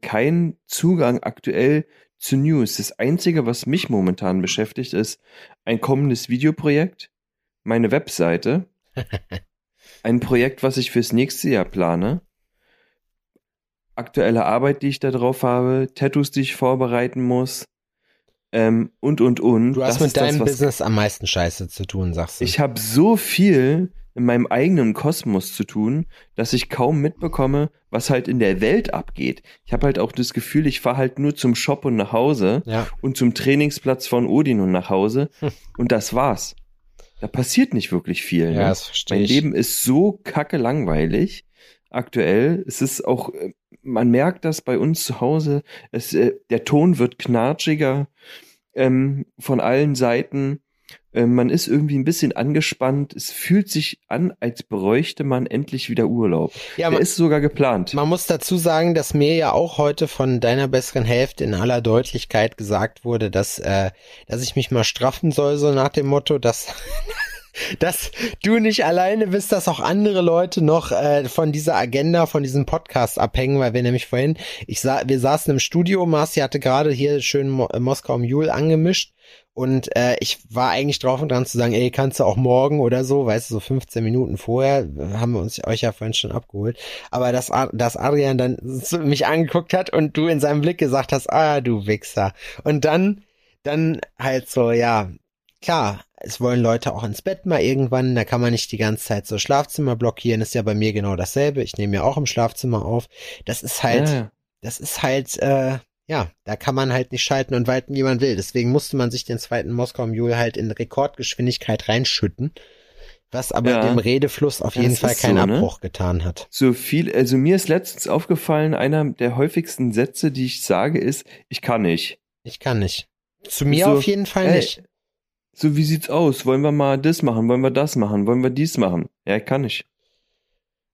keinen Zugang aktuell zu News. Das Einzige, was mich momentan beschäftigt, ist ein kommendes Videoprojekt, meine Webseite ein Projekt, was ich fürs nächste Jahr plane. Aktuelle Arbeit, die ich da drauf habe, Tattoos, die ich vorbereiten muss. Ähm, und, und, und. Du hast das mit deinem das, Business am meisten Scheiße zu tun, sagst du. Ich habe so viel in meinem eigenen Kosmos zu tun, dass ich kaum mitbekomme, was halt in der Welt abgeht. Ich habe halt auch das Gefühl, ich fahre halt nur zum Shop und nach Hause ja. und zum Trainingsplatz von Odin und nach Hause und das war's. Da passiert nicht wirklich viel. Ja, ne? das verstehe mein ich. Leben ist so kacke langweilig aktuell. Es ist auch, äh, man merkt das bei uns zu Hause. Es, äh, der Ton wird knatschiger ähm, von allen Seiten. Ähm, man ist irgendwie ein bisschen angespannt. Es fühlt sich an, als bräuchte man endlich wieder Urlaub. Ja, Der ist sogar geplant. Man muss dazu sagen, dass mir ja auch heute von deiner besseren Hälfte in aller Deutlichkeit gesagt wurde, dass, äh, dass ich mich mal straffen soll, so nach dem Motto, dass dass du nicht alleine bist, dass auch andere Leute noch äh, von dieser Agenda, von diesem Podcast abhängen, weil wir nämlich vorhin, ich sah, wir saßen im Studio, Marci hatte gerade hier schön Mo äh, Moskau Mule angemischt und äh, ich war eigentlich drauf und dran zu sagen, ey, kannst du auch morgen oder so, weißt du, so 15 Minuten vorher, haben wir uns euch ja vorhin schon abgeholt. Aber dass, dass Adrian dann mich angeguckt hat und du in seinem Blick gesagt hast, ah, du Wichser. Und dann, dann halt so, ja, klar, es wollen Leute auch ins Bett mal irgendwann, da kann man nicht die ganze Zeit so Schlafzimmer blockieren, ist ja bei mir genau dasselbe. Ich nehme ja auch im Schlafzimmer auf. Das ist halt, ja. das ist halt, äh, ja, da kann man halt nicht schalten und walten, wie man will. Deswegen musste man sich den zweiten Moskau Mule halt in Rekordgeschwindigkeit reinschütten, was aber Ja. dem Redefluss auf jeden Fall keinen so, ne? Abbruch getan hat. So viel, also mir ist letztens aufgefallen, einer der häufigsten Sätze, die ich sage, ist, ich kann nicht. Ich kann nicht. Zu mir So, auf jeden Fall ey, nicht. So, wie sieht's aus? Wollen wir mal das machen? Wollen wir das machen? Wollen wir dies machen? Ja, ich kann nicht.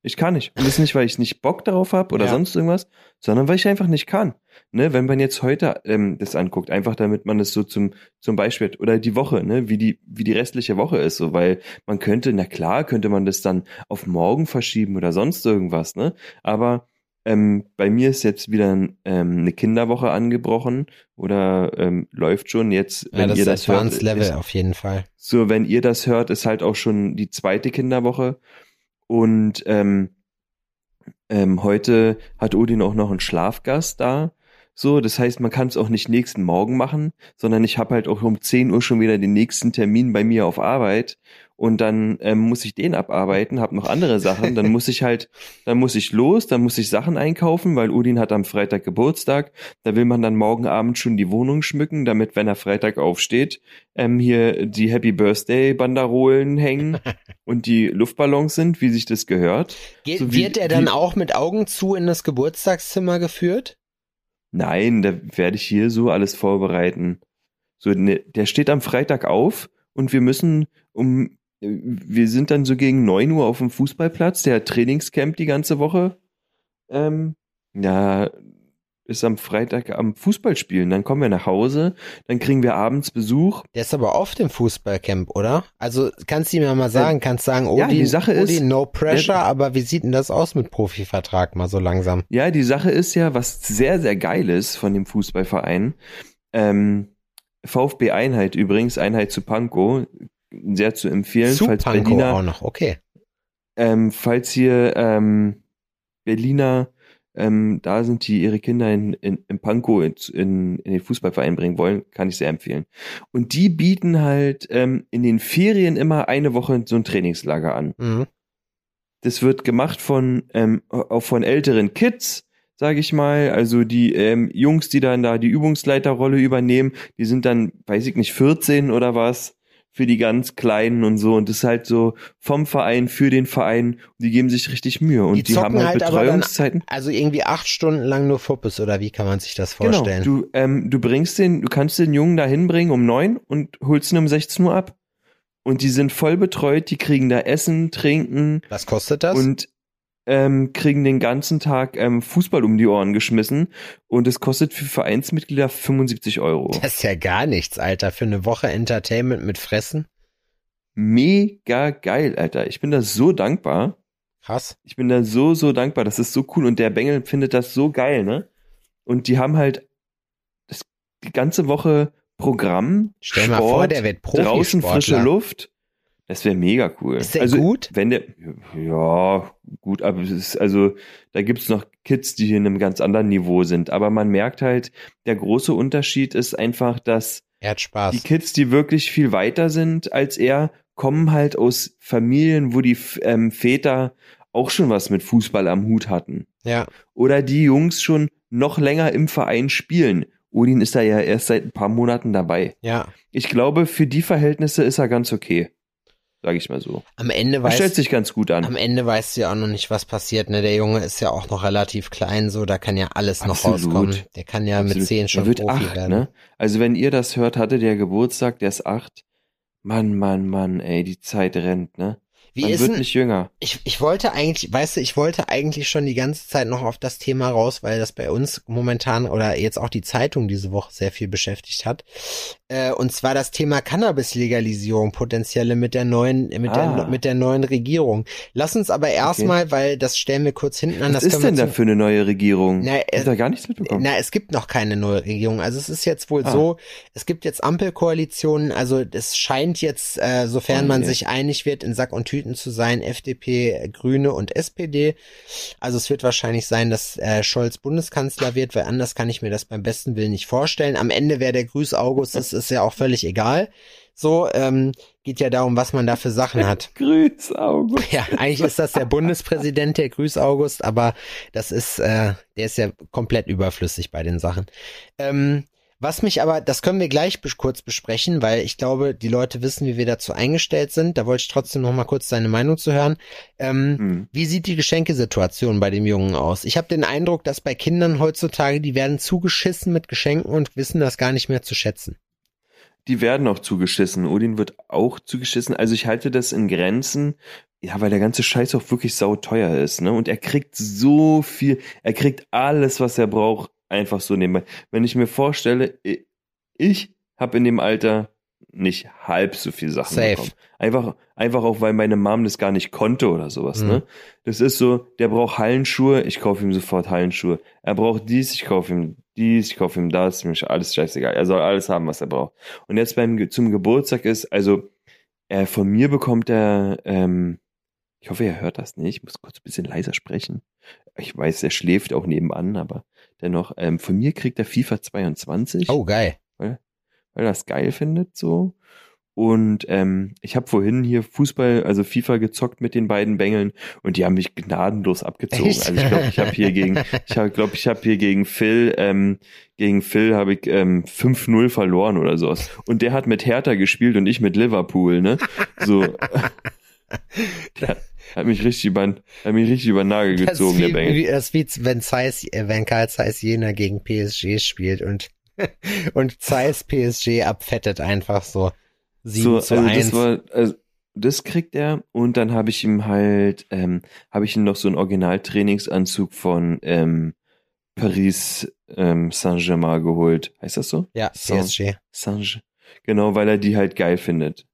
Ich kann nicht. Und das ist nicht, weil ich nicht Bock darauf habe oder Ja. sonst irgendwas, sondern weil ich einfach nicht kann. Ne, wenn man jetzt heute ähm, das anguckt, einfach damit man es so zum zum Beispiel hat, oder die Woche, ne, wie die wie die restliche Woche ist, so, weil man könnte, na klar, könnte man das dann auf morgen verschieben oder sonst irgendwas, ne, aber ähm, bei mir ist jetzt wieder ähm, eine Kinderwoche angebrochen oder ähm, läuft schon jetzt, Ja, wenn das ihr ist das hört, Level ist, auf jeden Fall. so, wenn ihr das hört, ist halt auch schon die zweite Kinderwoche. Und ähm, ähm, heute hat Odin auch noch einen Schlafgast da. So, das heißt, man kann es auch nicht nächsten Morgen machen, sondern ich habe halt auch um 10 Uhr schon wieder den nächsten Termin bei mir auf Arbeit und dann ähm, muss ich den abarbeiten, habe noch andere Sachen, dann muss ich halt, dann muss ich los, dann muss ich Sachen einkaufen, weil Odin hat am Freitag Geburtstag, da will man dann morgen Abend schon die Wohnung schmücken, damit, wenn er Freitag aufsteht, ähm, hier die Happy Birthday Banderolen hängen und die Luftballons sind, wie sich das gehört. Ge So wie- wird er dann auch mit Augen zu in das Geburtstagszimmer geführt? Nein, da werde ich hier so alles vorbereiten. So, ne, der steht am Freitag auf und wir müssen um, wir sind dann so gegen neun Uhr auf dem Fußballplatz, der hat Trainingscamp die ganze Woche. Ähm, ja, ist am Freitag am Fußballspielen. Dann kommen wir nach Hause, dann kriegen wir abends Besuch. Der ist aber oft im Fußballcamp, oder? Also kannst du ihm ja mal sagen, kannst sagen, Odin, ja, die Sache ist- Odin, no pressure, der- aber wie sieht denn das aus mit Profivertrag mal so langsam? Ja, die Sache ist ja, was sehr, sehr geil ist von dem Fußballverein. Ähm, VfB Einheit übrigens, Einheit zu Pankow, sehr zu empfehlen, Zu falls Pankow Berliner, auch noch, okay. ähm, falls hier ähm, Berliner ähm, da sind, die ihre Kinder in, in, in Pankow in, in, in den Fußballverein bringen wollen, kann ich sehr empfehlen. Und die bieten halt ähm, in den Ferien immer eine Woche so ein Trainingslager an. Mhm. Das wird gemacht von ähm, auch von älteren Kids, sage ich mal. Also die ähm, Jungs, die dann da die Übungsleiterrolle übernehmen, die sind dann, weiß ich nicht, 14 oder was für die ganz Kleinen und so. Und das ist halt so vom Verein für den Verein. Und die geben sich richtig Mühe. Und Die die, haben halt halt aber dann- Betreuungszeiten. Also irgendwie acht Stunden lang nur Fuppes, oder wie kann man sich das Genau, vorstellen? du, ähm, du bringst den, du kannst den Jungen da hinbringen um neun und holst ihn um 16 Uhr ab. Und die sind voll betreut, die kriegen da Essen, Trinken, Was kostet das? und ähm, kriegen den ganzen Tag ähm, Fußball um die Ohren geschmissen und es kostet für Vereinsmitglieder 75 Euro. das ist ja gar nichts, Alter, für eine Woche Entertainment mit Fressen. Mega geil, Alter. Ich bin da so dankbar. Krass. Ich bin da so, so dankbar. Das ist so cool und der Bengel findet das so geil, ne? Und die haben halt das, die ganze Woche Programm, Stell mal Sport, vor, der wird draußen frische Profisportler. Luft. Das wäre mega cool. Ist der also, gut? Wenn der, ja, gut, aber es ist, also, da gibt's noch Kids, die hier in einem ganz anderen Niveau sind. Aber man merkt halt, der große Unterschied ist einfach, dass die Kids, die wirklich viel weiter sind als er, kommen halt aus Familien, wo die ähm, Väter auch schon was mit Fußball am Hut hatten. ja. Oder die Jungs schon noch länger im Verein spielen. Odin ist da ja erst seit ein paar Monaten dabei. Ja. Ich glaube, für die Verhältnisse ist er ganz okay. Sag ich mal so. Am Ende Er stellt weiß, sich ganz gut an. am Ende weißt du ja auch noch nicht, was passiert, ne? Der Junge ist ja auch noch relativ klein, so, da kann ja alles noch Absolut. rauskommen. Der kann ja mit Absolut. zehn schon er wird Profi acht, werden. ne? Also wenn ihr das hört, hatte der Geburtstag, der ist acht. Mann, Mann, Mann, ey, die Zeit rennt, ne? Wie Man ist wird denn, nicht jünger. ich, ich wollte eigentlich, weißt du, ich wollte eigentlich schon die ganze Zeit noch auf das Thema raus, weil das bei uns momentan oder jetzt auch die Zeitung diese Woche sehr viel beschäftigt hat. Äh, und zwar das Thema Cannabis-Legalisierung, potenzielle mit der neuen, mit Ah. der, mit der neuen Regierung. Lass uns aber erstmal, weil das stellen wir kurz hinten an, Was das ist denn da für eine neue Regierung? Na, ich äh, da gar nichts mitbekommen. Na, es gibt noch keine neue Regierung. Also es ist jetzt wohl Ah. so, es gibt jetzt Ampelkoalitionen, also es scheint jetzt, äh, sofern Oh man je. sich einig wird, in Sack und Tüten zu sein, FDP, Grüne und SPD. Also es wird wahrscheinlich sein, dass äh, Scholz Bundeskanzler wird, weil anders kann ich mir das beim besten Willen nicht vorstellen. Am Ende, wer der Grüß August ist, ist ja auch völlig egal. So, ähm, geht ja darum, was man da für Sachen hat. Grüß August. Ja, eigentlich ist das der Bundespräsident, der Grüß August, aber das ist, äh, der ist ja komplett überflüssig bei den Sachen. Ähm, was mich aber, das können wir gleich kurz besprechen, weil ich glaube, die Leute wissen, wie wir dazu eingestellt sind. Da wollte ich trotzdem noch mal kurz deine Meinung zu hören. Ähm, hm. Wie sieht die Geschenkesituation bei dem Jungen aus? Ich habe den Eindruck, dass bei Kindern heutzutage, die werden zugeschissen mit Geschenken und wissen das gar nicht mehr zu schätzen. Die werden auch zugeschissen. Odin wird auch zugeschissen. Also ich halte das in Grenzen, ja, weil der ganze Scheiß auch wirklich sauteuer ist, ne? Und er kriegt so viel, er kriegt alles, was er braucht, einfach so nebenbei. Wenn ich mir vorstelle, ich habe in dem Alter nicht halb so viel Sachen Safe. bekommen. Einfach, einfach auch, weil meine Mom das gar nicht konnte oder sowas, mhm. ne? Das ist so, der braucht Hallenschuhe, ich kaufe ihm sofort Hallenschuhe. Er braucht dies, ich kaufe ihm dies, ich kaufe ihm das, mir ist alles scheißegal. Er soll alles haben, was er braucht. Und jetzt beim, zum Geburtstag ist, also, äh, von mir bekommt er, ähm, ich hoffe, er hört das nicht. Ich muss kurz ein bisschen leiser sprechen. Ich weiß, er schläft auch nebenan, aber dennoch, ähm, von mir kriegt er FIFA 22. Oh, geil. Weil, weil er das geil findet, so. Und ähm, ich habe vorhin hier Fußball, also FIFA gezockt mit den beiden Bengeln und die haben mich gnadenlos abgezogen. Echt? Also ich glaube, ich habe hier gegen, ich glaube, ich habe hier gegen Phil, ähm, gegen Phil habe ich ähm, 5-0 verloren oder sowas. Und der hat mit Hertha gespielt und ich mit Liverpool, ne? So. der, hat mich richtig über, hat mich richtig über den Nagel gezogen, das der Bengel. Wie, das wie wenn Zeiss, äh, wenn Karl Zeiss Jena gegen PSG spielt und, und Zeiss PSG abfettet einfach so. 7 so, zu also 1. Das, war, also das kriegt er und dann habe ich ihm halt, ähm, habe ich ihm noch so einen Originaltrainingsanzug von ähm, Paris ähm, Saint-Germain geholt. Heißt das so? Ja, PSG. Saint genau, weil er die halt geil findet.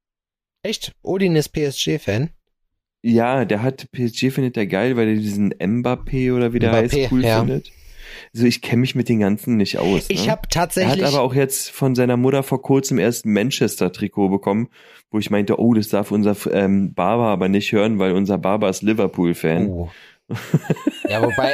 Echt? Odin ist PSG-Fan? Ja, der hat PSG findet er geil, weil er diesen Mbappé oder wie der Mbappé, heißt cool ja. findet. Also ich kenne mich mit den ganzen nicht aus. Ne? Ich habe tatsächlich. Er hat aber auch jetzt von seiner Mutter vor kurzem erst ein Manchester-Trikot bekommen, wo ich meinte, oh, das darf unser ähm, Barber aber nicht hören, weil unser Barber ist Liverpool-Fan. Oh. ja, wobei,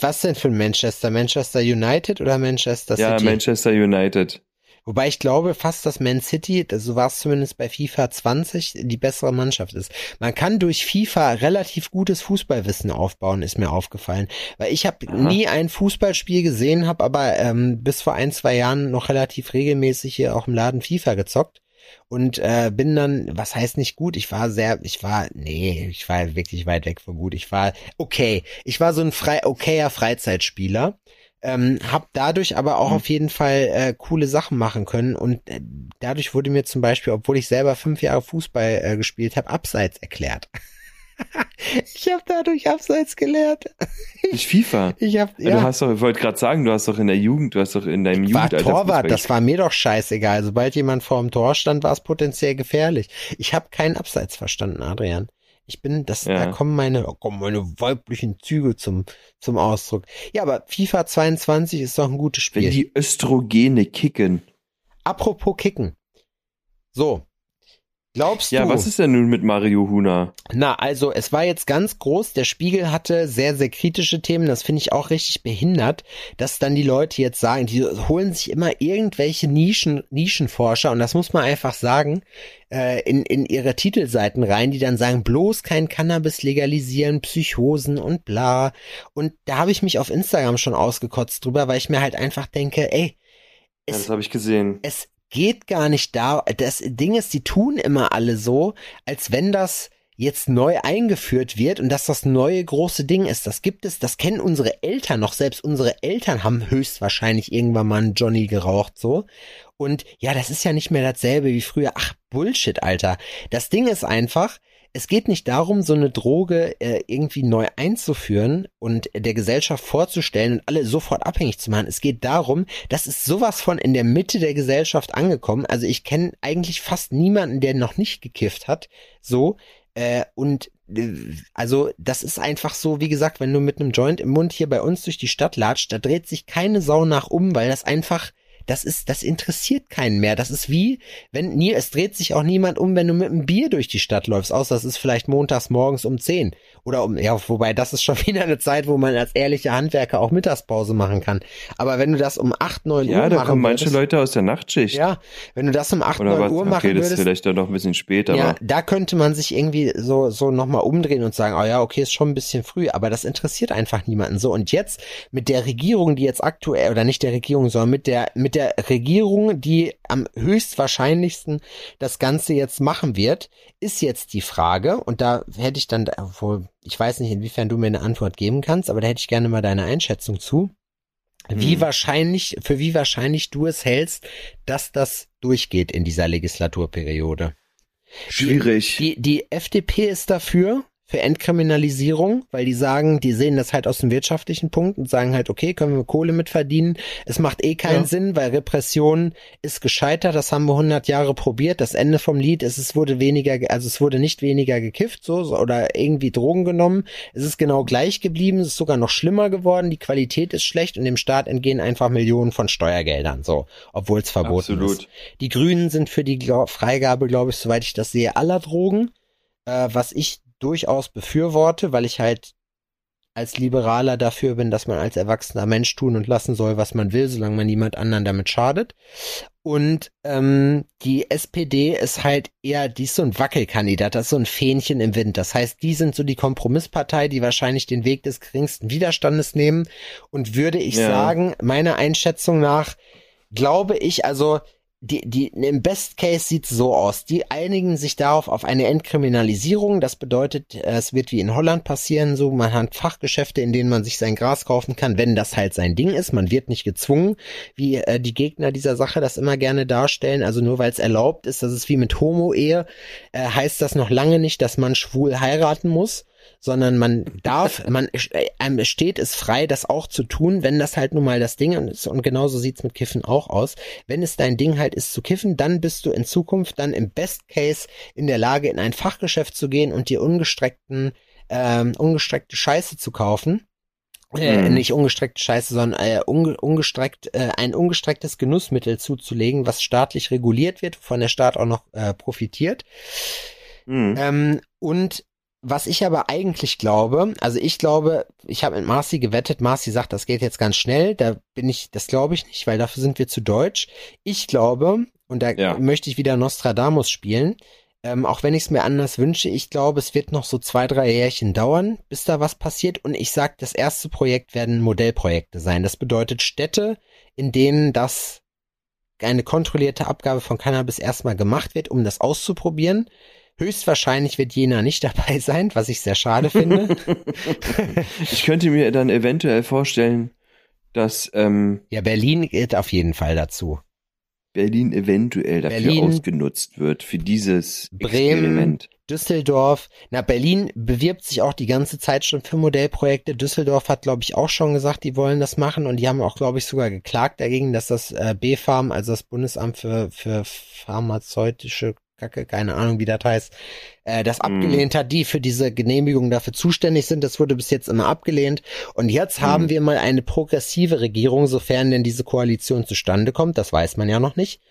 was denn für ein Manchester? Manchester United oder Manchester City? Ja, Manchester United. Wobei ich glaube fast, dass Man City, so war es zumindest bei FIFA 20, die bessere Mannschaft ist. Man kann durch FIFA relativ gutes Fußballwissen aufbauen, ist mir aufgefallen. Weil ich habe nie ein Fußballspiel gesehen, habe aber ähm, bis vor ein, zwei Jahren noch relativ regelmäßig hier auch im Laden FIFA gezockt und äh, bin dann, was heißt nicht gut, ich war sehr, ich war, nee, ich war wirklich weit weg von gut. Ich war okay. Ich war so ein frei, okayer Freizeitspieler ähm, hab dadurch aber auch mhm. auf jeden Fall äh, coole Sachen machen können und äh, dadurch wurde mir zum Beispiel, obwohl ich selber fünf Jahre Fußball äh, gespielt habe, Abseits erklärt. ich habe dadurch Abseits gelernt. Ich FIFA. Ich hab, ja. Du hast doch, ich wollte gerade sagen, du hast doch in der Jugend, du hast doch in deinem Jugend. War Torwart, das war mir doch scheißegal. Sobald jemand vor dem Tor stand, war es potenziell gefährlich. Ich habe keinen Abseits verstanden, Adrian. Ich bin, das, ja. da kommen meine, da kommen meine weiblichen Züge zum, zum Ausdruck. Ja, aber FIFA 22 ist doch ein gutes Spiel. Wenn die Östrogene kicken. Apropos kicken. So, Glaubst ja, du? Ja, was ist denn nun mit Mario Huna? Na, also es war jetzt ganz groß. Der Spiegel hatte sehr, sehr kritische Themen. Das finde ich auch richtig behindert, dass dann die Leute jetzt sagen, die holen sich immer irgendwelche Nischen, Nischenforscher und das muss man einfach sagen, äh, in, in ihre Titelseiten rein, die dann sagen, bloß kein Cannabis legalisieren, Psychosen und bla. Und da habe ich mich auf Instagram schon ausgekotzt drüber, weil ich mir halt einfach denke, ey, es, ja, das habe ich gesehen. Es geht gar nicht da. Das Ding ist, die tun immer alle so, als wenn das jetzt neu eingeführt wird und dass das neue große Ding ist. Das gibt es, das kennen unsere Eltern noch. Selbst unsere Eltern haben höchstwahrscheinlich irgendwann mal einen Johnny geraucht, so. Und ja, das ist ja nicht mehr dasselbe wie früher. Ach, Bullshit, Alter. Das Ding ist einfach, es geht nicht darum, so eine Droge äh, irgendwie neu einzuführen und der Gesellschaft vorzustellen und alle sofort abhängig zu machen. Es geht darum, das ist sowas von in der Mitte der Gesellschaft angekommen. Also ich kenne eigentlich fast niemanden, der noch nicht gekifft hat. So. Äh, und äh, also das ist einfach so, wie gesagt, wenn du mit einem Joint im Mund hier bei uns durch die Stadt latscht, da dreht sich keine Sau nach um, weil das einfach das ist, das interessiert keinen mehr. Das ist wie, wenn nie, es dreht sich auch niemand um, wenn du mit einem Bier durch die Stadt läufst, außer es ist vielleicht montags morgens um zehn oder um, ja, wobei das ist schon wieder eine Zeit, wo man als ehrlicher Handwerker auch Mittagspause machen kann. Aber wenn du das um acht neun ja, Uhr da machen kommen manche würdest, Leute aus der Nachtschicht. ja, wenn du das um acht neun? Uhr Okay, machen das ist würdest, vielleicht dann noch ein bisschen später, ja, da könnte man sich irgendwie so, so nochmal umdrehen und sagen, oh ja, okay, ist schon ein bisschen früh, aber das interessiert einfach niemanden so. Und jetzt mit der Regierung, die jetzt aktuell, oder nicht der Regierung, sondern mit der, mit der Regierung, die am höchstwahrscheinlichsten das Ganze jetzt machen wird, ist jetzt die Frage, und da hätte ich dann, obwohl, ich weiß nicht, inwiefern du mir eine Antwort geben kannst, aber da hätte ich gerne mal deine Einschätzung zu. Wie Hm. wahrscheinlich, für wie wahrscheinlich du es hältst, dass das durchgeht in dieser Legislaturperiode? schwierig. Die, die FDP ist dafür, für Entkriminalisierung, weil die sagen, die sehen das halt aus dem wirtschaftlichen Punkt und sagen halt, okay, können wir Kohle mit verdienen. Es macht eh keinen Ja. Sinn, weil Repression ist gescheitert. Das haben wir 100 Jahre probiert. Das Ende vom Lied ist, es wurde weniger, ge- also es wurde nicht weniger gekifft, so, oder irgendwie Drogen genommen. Es ist genau gleich geblieben. Es ist sogar noch schlimmer geworden. Die Qualität ist schlecht und dem Staat entgehen einfach Millionen von Steuergeldern, so, obwohl es verboten Absolut. ist. Die Grünen sind für die Freigabe, glaube ich, soweit ich das sehe, aller Drogen, äh, was ich durchaus befürworte, weil ich halt als Liberaler dafür bin, dass man als erwachsener Mensch tun und lassen soll, was man will, solange man niemand anderen damit schadet. Und ähm, die SPD ist halt eher, die ist so ein Wackelkandidat, das ist so ein Fähnchen im Wind. Das heißt, die sind so die Kompromisspartei, die wahrscheinlich den Weg des geringsten Widerstandes nehmen. Und würde ich Ja. sagen, meiner Einschätzung nach, glaube ich, also die, die, im Best Case sieht's so aus. Die einigen sich darauf auf eine Entkriminalisierung. Das bedeutet, äh, es wird wie in Holland passieren, so man hat Fachgeschäfte, in denen man sich sein Gras kaufen kann, wenn das halt sein Ding ist. Man wird nicht gezwungen, wie äh, die Gegner dieser Sache das immer gerne darstellen. Also nur weil es erlaubt ist, das ist wie mit Homo-Ehe, äh, heißt das noch lange nicht, dass man schwul heiraten muss sondern man darf, man einem steht es frei, das auch zu tun, wenn das halt nun mal das Ding ist und genauso sieht's mit Kiffen auch aus. Wenn es dein Ding halt ist zu kiffen, dann bist du in Zukunft dann im Best Case in der Lage, in ein Fachgeschäft zu gehen und dir ungestreckten, ähm, ungestreckte Scheiße zu kaufen. Äh, Mhm. nicht ungestreckte Scheiße, sondern äh, unge ungestreckt, äh, ein ungestrecktes Genussmittel zuzulegen, was staatlich reguliert wird, wovon der Staat auch noch äh, profitiert. Hm. Ähm, und was ich aber eigentlich glaube, also ich glaube, ich habe mit Marci gewettet, Marci sagt, das geht jetzt ganz schnell, da bin ich, das glaube ich nicht, weil dafür sind wir zu deutsch. Ich glaube, und da Ja. möchte ich wieder Nostradamus spielen, ähm, auch wenn ich es mir anders wünsche, ich glaube, es wird noch so zwei, drei Jährchen dauern, bis da was passiert. Und ich sag, das erste Projekt werden Modellprojekte sein. Das bedeutet Städte, in denen das eine kontrollierte Abgabe von Cannabis erstmal gemacht wird, um das auszuprobieren. Höchstwahrscheinlich wird Jena nicht dabei sein, was ich sehr schade finde. Ich könnte mir dann eventuell vorstellen, dass ähm, ja, Berlin geht auf jeden Fall dazu. Berlin eventuell dafür Berlin, ausgenutzt wird für dieses Bremen, Experiment. Düsseldorf. Na, Berlin bewirbt sich auch die ganze Zeit schon für Modellprojekte. Düsseldorf hat, glaube ich, auch schon gesagt, die wollen das machen und die haben auch, glaube ich, sogar geklagt dagegen, dass das äh, BfArM, also das Bundesamt für, für pharmazeutische Kacke, keine Ahnung, wie das heißt, äh, das Mhm. abgelehnt hat, die für diese Genehmigung dafür zuständig sind. Das wurde bis jetzt immer abgelehnt. Und jetzt haben Mhm. wir mal eine progressive Regierung, sofern denn diese Koalition zustande kommt. Das weiß man ja noch nicht.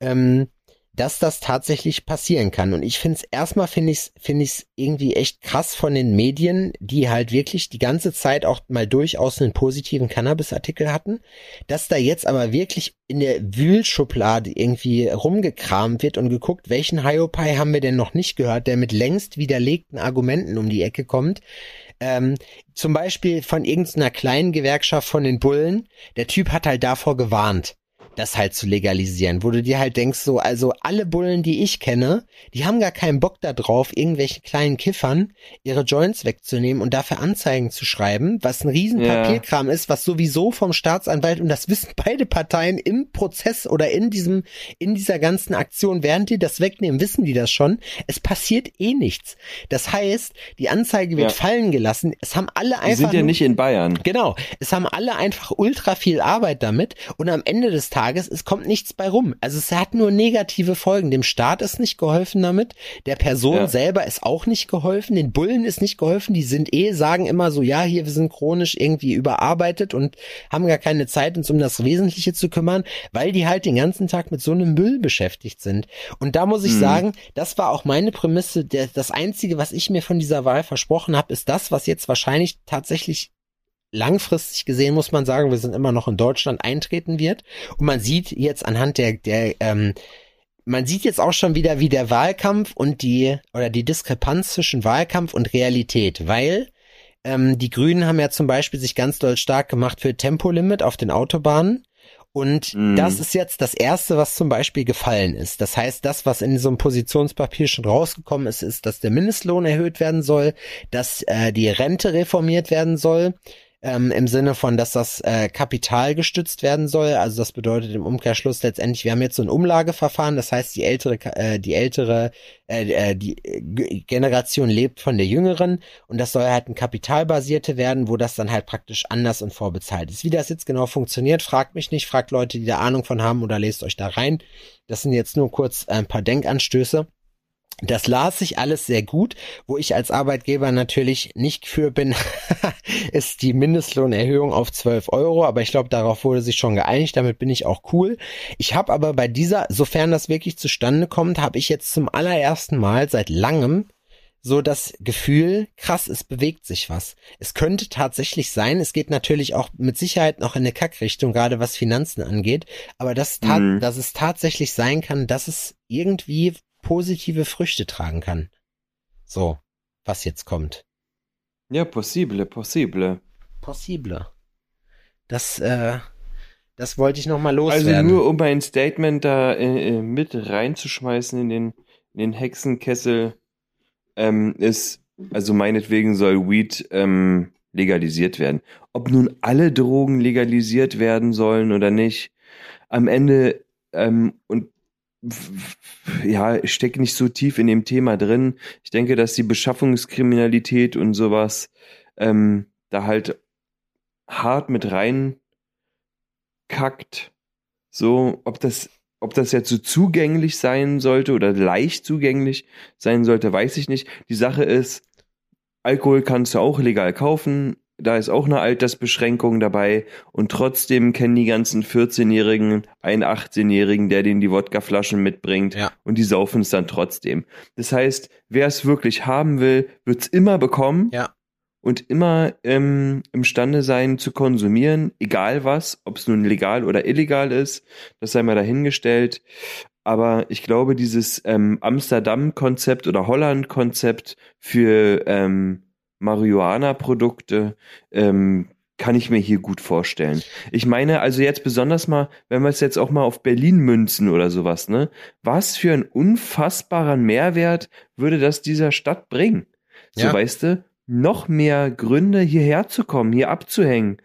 Ähm, dass das tatsächlich passieren kann. Und ich finde es erstmal finde ich finde ich es irgendwie echt krass von den Medien, die halt wirklich die ganze Zeit auch mal durchaus einen positiven Cannabis-Artikel hatten, dass da jetzt aber wirklich in der Wühlschublade irgendwie rumgekramt wird und geguckt, welchen Hiopai haben wir denn noch nicht gehört, der mit längst widerlegten Argumenten um die Ecke kommt. Ähm, zum Beispiel von irgendeiner kleinen Gewerkschaft von den Bullen. Der Typ hat halt davor gewarnt das halt zu legalisieren, wo du dir halt denkst, so, also alle Bullen, die ich kenne, die haben gar keinen Bock da drauf, irgendwelche kleinen Kiffern ihre Joints wegzunehmen und dafür Anzeigen zu schreiben, was ein riesen Ja. Papierkram ist, was sowieso vom Staatsanwalt, und das wissen beide Parteien im Prozess oder in diesem, in dieser ganzen Aktion, während die das wegnehmen, wissen die das schon. Es passiert eh nichts. Das heißt, die Anzeige wird Ja. fallen gelassen. Es haben alle Die einfach sind ja nicht in Bayern. Genau. Es haben alle einfach ultra viel Arbeit damit und am Ende des Tages Tages, es kommt nichts bei rum. Also es hat nur negative Folgen. Dem Staat ist nicht geholfen damit, der Person ja. selber ist auch nicht geholfen, den Bullen ist nicht geholfen, die sind eh, sagen immer so, ja, hier, wir sind chronisch irgendwie überarbeitet und haben gar keine Zeit, uns um das Wesentliche zu kümmern, weil die halt den ganzen Tag mit so einem Müll beschäftigt sind. Und da muss ich mhm. sagen, das war auch meine Prämisse, der, das Einzige, was ich mir von dieser Wahl versprochen habe, ist das, was jetzt wahrscheinlich tatsächlich langfristig gesehen muss man sagen, wir sind immer noch in Deutschland eintreten wird. Und man sieht jetzt anhand der, der ähm, man sieht jetzt auch schon wieder, wie der Wahlkampf und die oder die Diskrepanz zwischen Wahlkampf und Realität, weil ähm, die Grünen haben ja zum Beispiel sich ganz doll stark gemacht für Tempolimit auf den Autobahnen. Und mm. das ist jetzt das erste, was zum Beispiel gefallen ist. Das heißt, das, was in so einem Positionspapier schon rausgekommen ist, ist, dass der Mindestlohn erhöht werden soll, dass äh, die Rente reformiert werden soll, ähm, im Sinne von, dass das äh, Kapital gestützt werden soll. Also das bedeutet im Umkehrschluss letztendlich, wir haben jetzt so ein Umlageverfahren, das heißt, die ältere, äh, die ältere, äh, äh die Generation lebt von der jüngeren und das soll halt ein kapitalbasierte werden, wo das dann halt praktisch anders und vorbezahlt ist. Wie das jetzt genau funktioniert, fragt mich nicht, fragt Leute, die da Ahnung von haben oder lest euch da rein. Das sind jetzt nur kurz ein paar Denkanstöße. Das las sich alles sehr gut. Wo ich als Arbeitgeber natürlich nicht für bin, ist die Mindestlohnerhöhung auf 12 Euro. Aber ich glaube, darauf wurde sich schon geeinigt. Damit bin ich auch cool. Ich habe aber bei dieser, sofern das wirklich zustande kommt, habe ich jetzt zum allerersten Mal seit langem so das Gefühl, krass, es bewegt sich was. Es könnte tatsächlich sein, es geht natürlich auch mit Sicherheit noch in eine Kackrichtung, gerade was Finanzen angeht, aber dass, mhm. dass es tatsächlich sein kann, dass es irgendwie positive Früchte tragen kann. So, was jetzt kommt. Ja, possible, possible. Possible. Das, äh, das wollte ich noch mal loswerden. Also nur um ein Statement da äh, äh, mit reinzuschmeißen in den, in den Hexenkessel, ähm, ist, also meinetwegen soll Weed ähm, legalisiert werden. Ob nun alle Drogen legalisiert werden sollen oder nicht, am Ende ähm, und ja, ich stecke nicht so tief in dem Thema drin. Ich denke, dass die Beschaffungskriminalität und sowas ähm, da halt hart mit rein kackt. So, ob das, ob das jetzt so zugänglich sein sollte oder leicht zugänglich sein sollte, weiß ich nicht. Die Sache ist, Alkohol kannst du auch legal kaufen, da ist auch eine Altersbeschränkung dabei und trotzdem kennen die ganzen 14-Jährigen einen 18-Jährigen, der denen die Wodkaflaschen mitbringt ja. und die saufen es dann trotzdem. Das heißt, wer es wirklich haben will, wird es immer bekommen ja. und immer ähm, imstande sein zu konsumieren, egal was, ob es nun legal oder illegal ist, das sei mal dahingestellt. Aber ich glaube, dieses ähm, Amsterdam-Konzept oder Holland-Konzept für ähm, Marihuana-Produkte ähm, kann ich mir hier gut vorstellen. Ich meine, also jetzt besonders mal, wenn wir es jetzt auch mal auf Berlin münzen oder sowas, ne? Was für ein unfassbarer Mehrwert würde das dieser Stadt bringen? So, ja. weißt du, noch mehr Gründe hierher zu kommen, hier abzuhängen.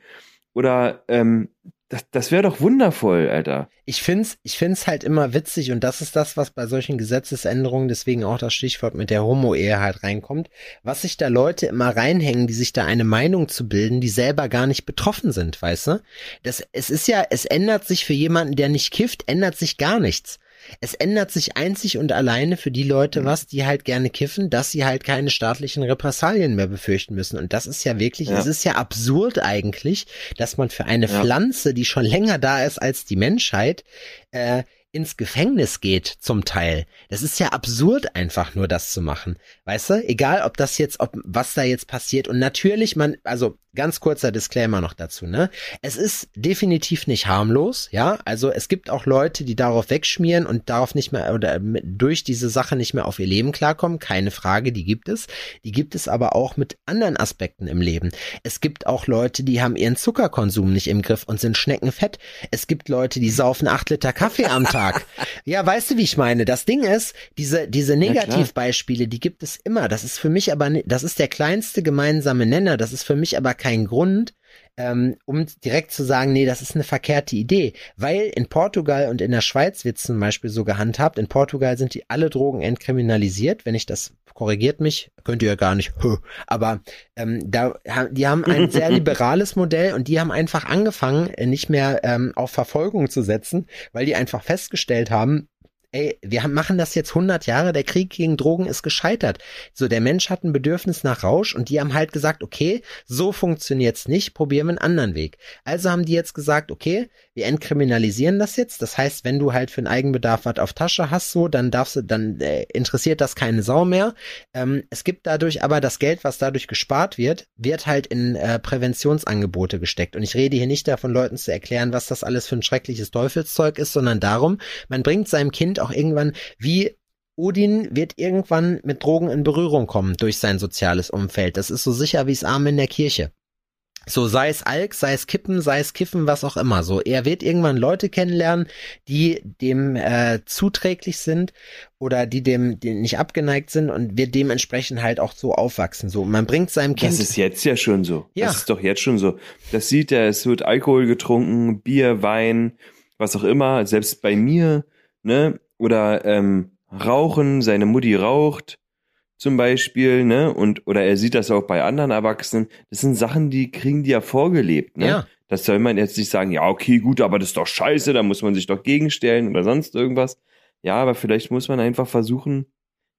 Oder ähm, das, das wäre doch wundervoll, Alter. Ich find's, ich find's halt immer witzig und das ist das, was bei solchen Gesetzesänderungen, deswegen auch das Stichwort mit der Homo-Ehe halt reinkommt, was sich da Leute immer reinhängen, die sich da eine Meinung zu bilden, die selber gar nicht betroffen sind, weißt du? Das, es ist ja, es ändert sich für jemanden, der nicht kifft, ändert sich gar nichts. Es ändert sich einzig und alleine für die Leute mhm. was, die halt gerne kiffen, dass sie halt keine staatlichen Repressalien mehr befürchten müssen. Und das ist ja wirklich, ja. es ist ja absurd eigentlich, dass man für eine ja. Pflanze, die schon länger da ist als die Menschheit, äh, ins Gefängnis geht zum Teil. Das ist ja absurd einfach nur das zu machen. Weißt du? Egal, ob das jetzt, ob was da jetzt passiert. Und natürlich, man, also ganz kurzer Disclaimer noch dazu, ne? Es ist definitiv nicht harmlos, ja? Also es gibt auch Leute, die darauf wegschmieren und darauf nicht mehr oder durch diese Sache nicht mehr auf ihr Leben klarkommen. Keine Frage, die gibt es. Die gibt es aber auch mit anderen Aspekten im Leben. Es gibt auch Leute, die haben ihren Zuckerkonsum nicht im Griff und sind schneckenfett. Es gibt Leute, die saufen acht Liter Kaffee am Tag. ja, weißt du, wie ich meine? Das Ding ist, diese, diese Negativbeispiele, die gibt es immer. Das ist für mich aber, das ist der kleinste gemeinsame Nenner. Das ist für mich aber kein Grund, ähm, um direkt zu sagen, nee, das ist eine verkehrte Idee. Weil in Portugal und in der Schweiz wird zum Beispiel so gehandhabt. In Portugal sind die alle Drogen entkriminalisiert. Wenn ich das korrigiert mich, könnt ihr ja gar nicht, aber ähm, da, die haben ein sehr liberales Modell und die haben einfach angefangen, nicht mehr ähm, auf Verfolgung zu setzen, weil die einfach festgestellt haben, ey, wir machen das jetzt 100 Jahre, der Krieg gegen Drogen ist gescheitert. So, der Mensch hat ein Bedürfnis nach Rausch und die haben halt gesagt, okay, so funktioniert's nicht, probieren wir einen anderen Weg. Also haben die jetzt gesagt, okay, wir entkriminalisieren das jetzt. Das heißt, wenn du halt für einen Eigenbedarf was auf Tasche hast, so, dann darfst du, dann äh, interessiert das keine Sau mehr. Ähm, es gibt dadurch aber das Geld, was dadurch gespart wird, wird halt in äh, Präventionsangebote gesteckt. Und ich rede hier nicht davon, Leuten zu erklären, was das alles für ein schreckliches Teufelszeug ist, sondern darum, man bringt seinem Kind auch irgendwann wie Odin wird irgendwann mit Drogen in Berührung kommen durch sein soziales Umfeld. Das ist so sicher wie es Arme in der Kirche. So sei es Alk, sei es Kippen, sei es Kiffen, was auch immer. So er wird irgendwann Leute kennenlernen, die dem äh, zuträglich sind oder die dem die nicht abgeneigt sind und wird dementsprechend halt auch so aufwachsen. So man bringt seinem Kind. Das ist jetzt ja schon so. Ja. Das ist doch jetzt schon so. Das sieht er. Es wird Alkohol getrunken, Bier, Wein, was auch immer. Selbst bei mir, ne? Oder ähm, Rauchen. Seine Mutti raucht zum Beispiel, ne? Und oder er sieht das auch bei anderen Erwachsenen. Das sind Sachen, die kriegen die ja vorgelebt, ne? Ja. Das soll man jetzt nicht sagen, ja, okay, gut, aber das ist doch scheiße, da muss man sich doch gegenstellen oder sonst irgendwas. Ja, aber vielleicht muss man einfach versuchen,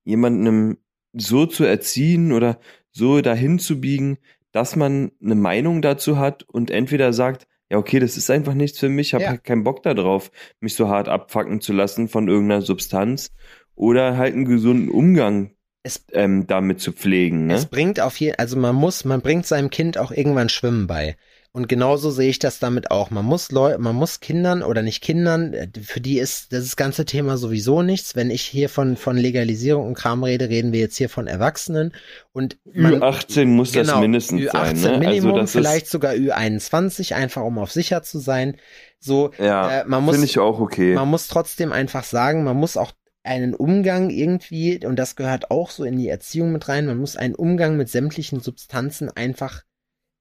jemandem so zu erziehen oder so dahin zu biegen, dass man eine Meinung dazu hat und entweder sagt, ja, okay, das ist einfach nichts für mich, habe ja. halt keinen Bock darauf, mich so hart abfacken zu lassen von irgendeiner Substanz oder halt einen gesunden Umgang es, ähm, damit zu pflegen. Ne? Es bringt auf jeden, also man muss, man bringt seinem Kind auch irgendwann Schwimmen bei. Und genauso sehe ich das damit auch. Man muss Leute, man muss Kindern oder nicht Kindern, äh, für die ist das ganze Thema sowieso nichts. Wenn ich hier von, von Legalisierung und Kram rede, reden wir jetzt hier von Erwachsenen. Und man, Ü18 muss genau, das mindestens Ü18 sein. Ne? Minimum, also vielleicht sogar Ü21, einfach um auf sicher zu sein. So, ja, äh, man muss, finde ich auch okay. Man muss trotzdem einfach sagen, man muss auch einen Umgang irgendwie, und das gehört auch so in die Erziehung mit rein, man muss einen Umgang mit sämtlichen Substanzen einfach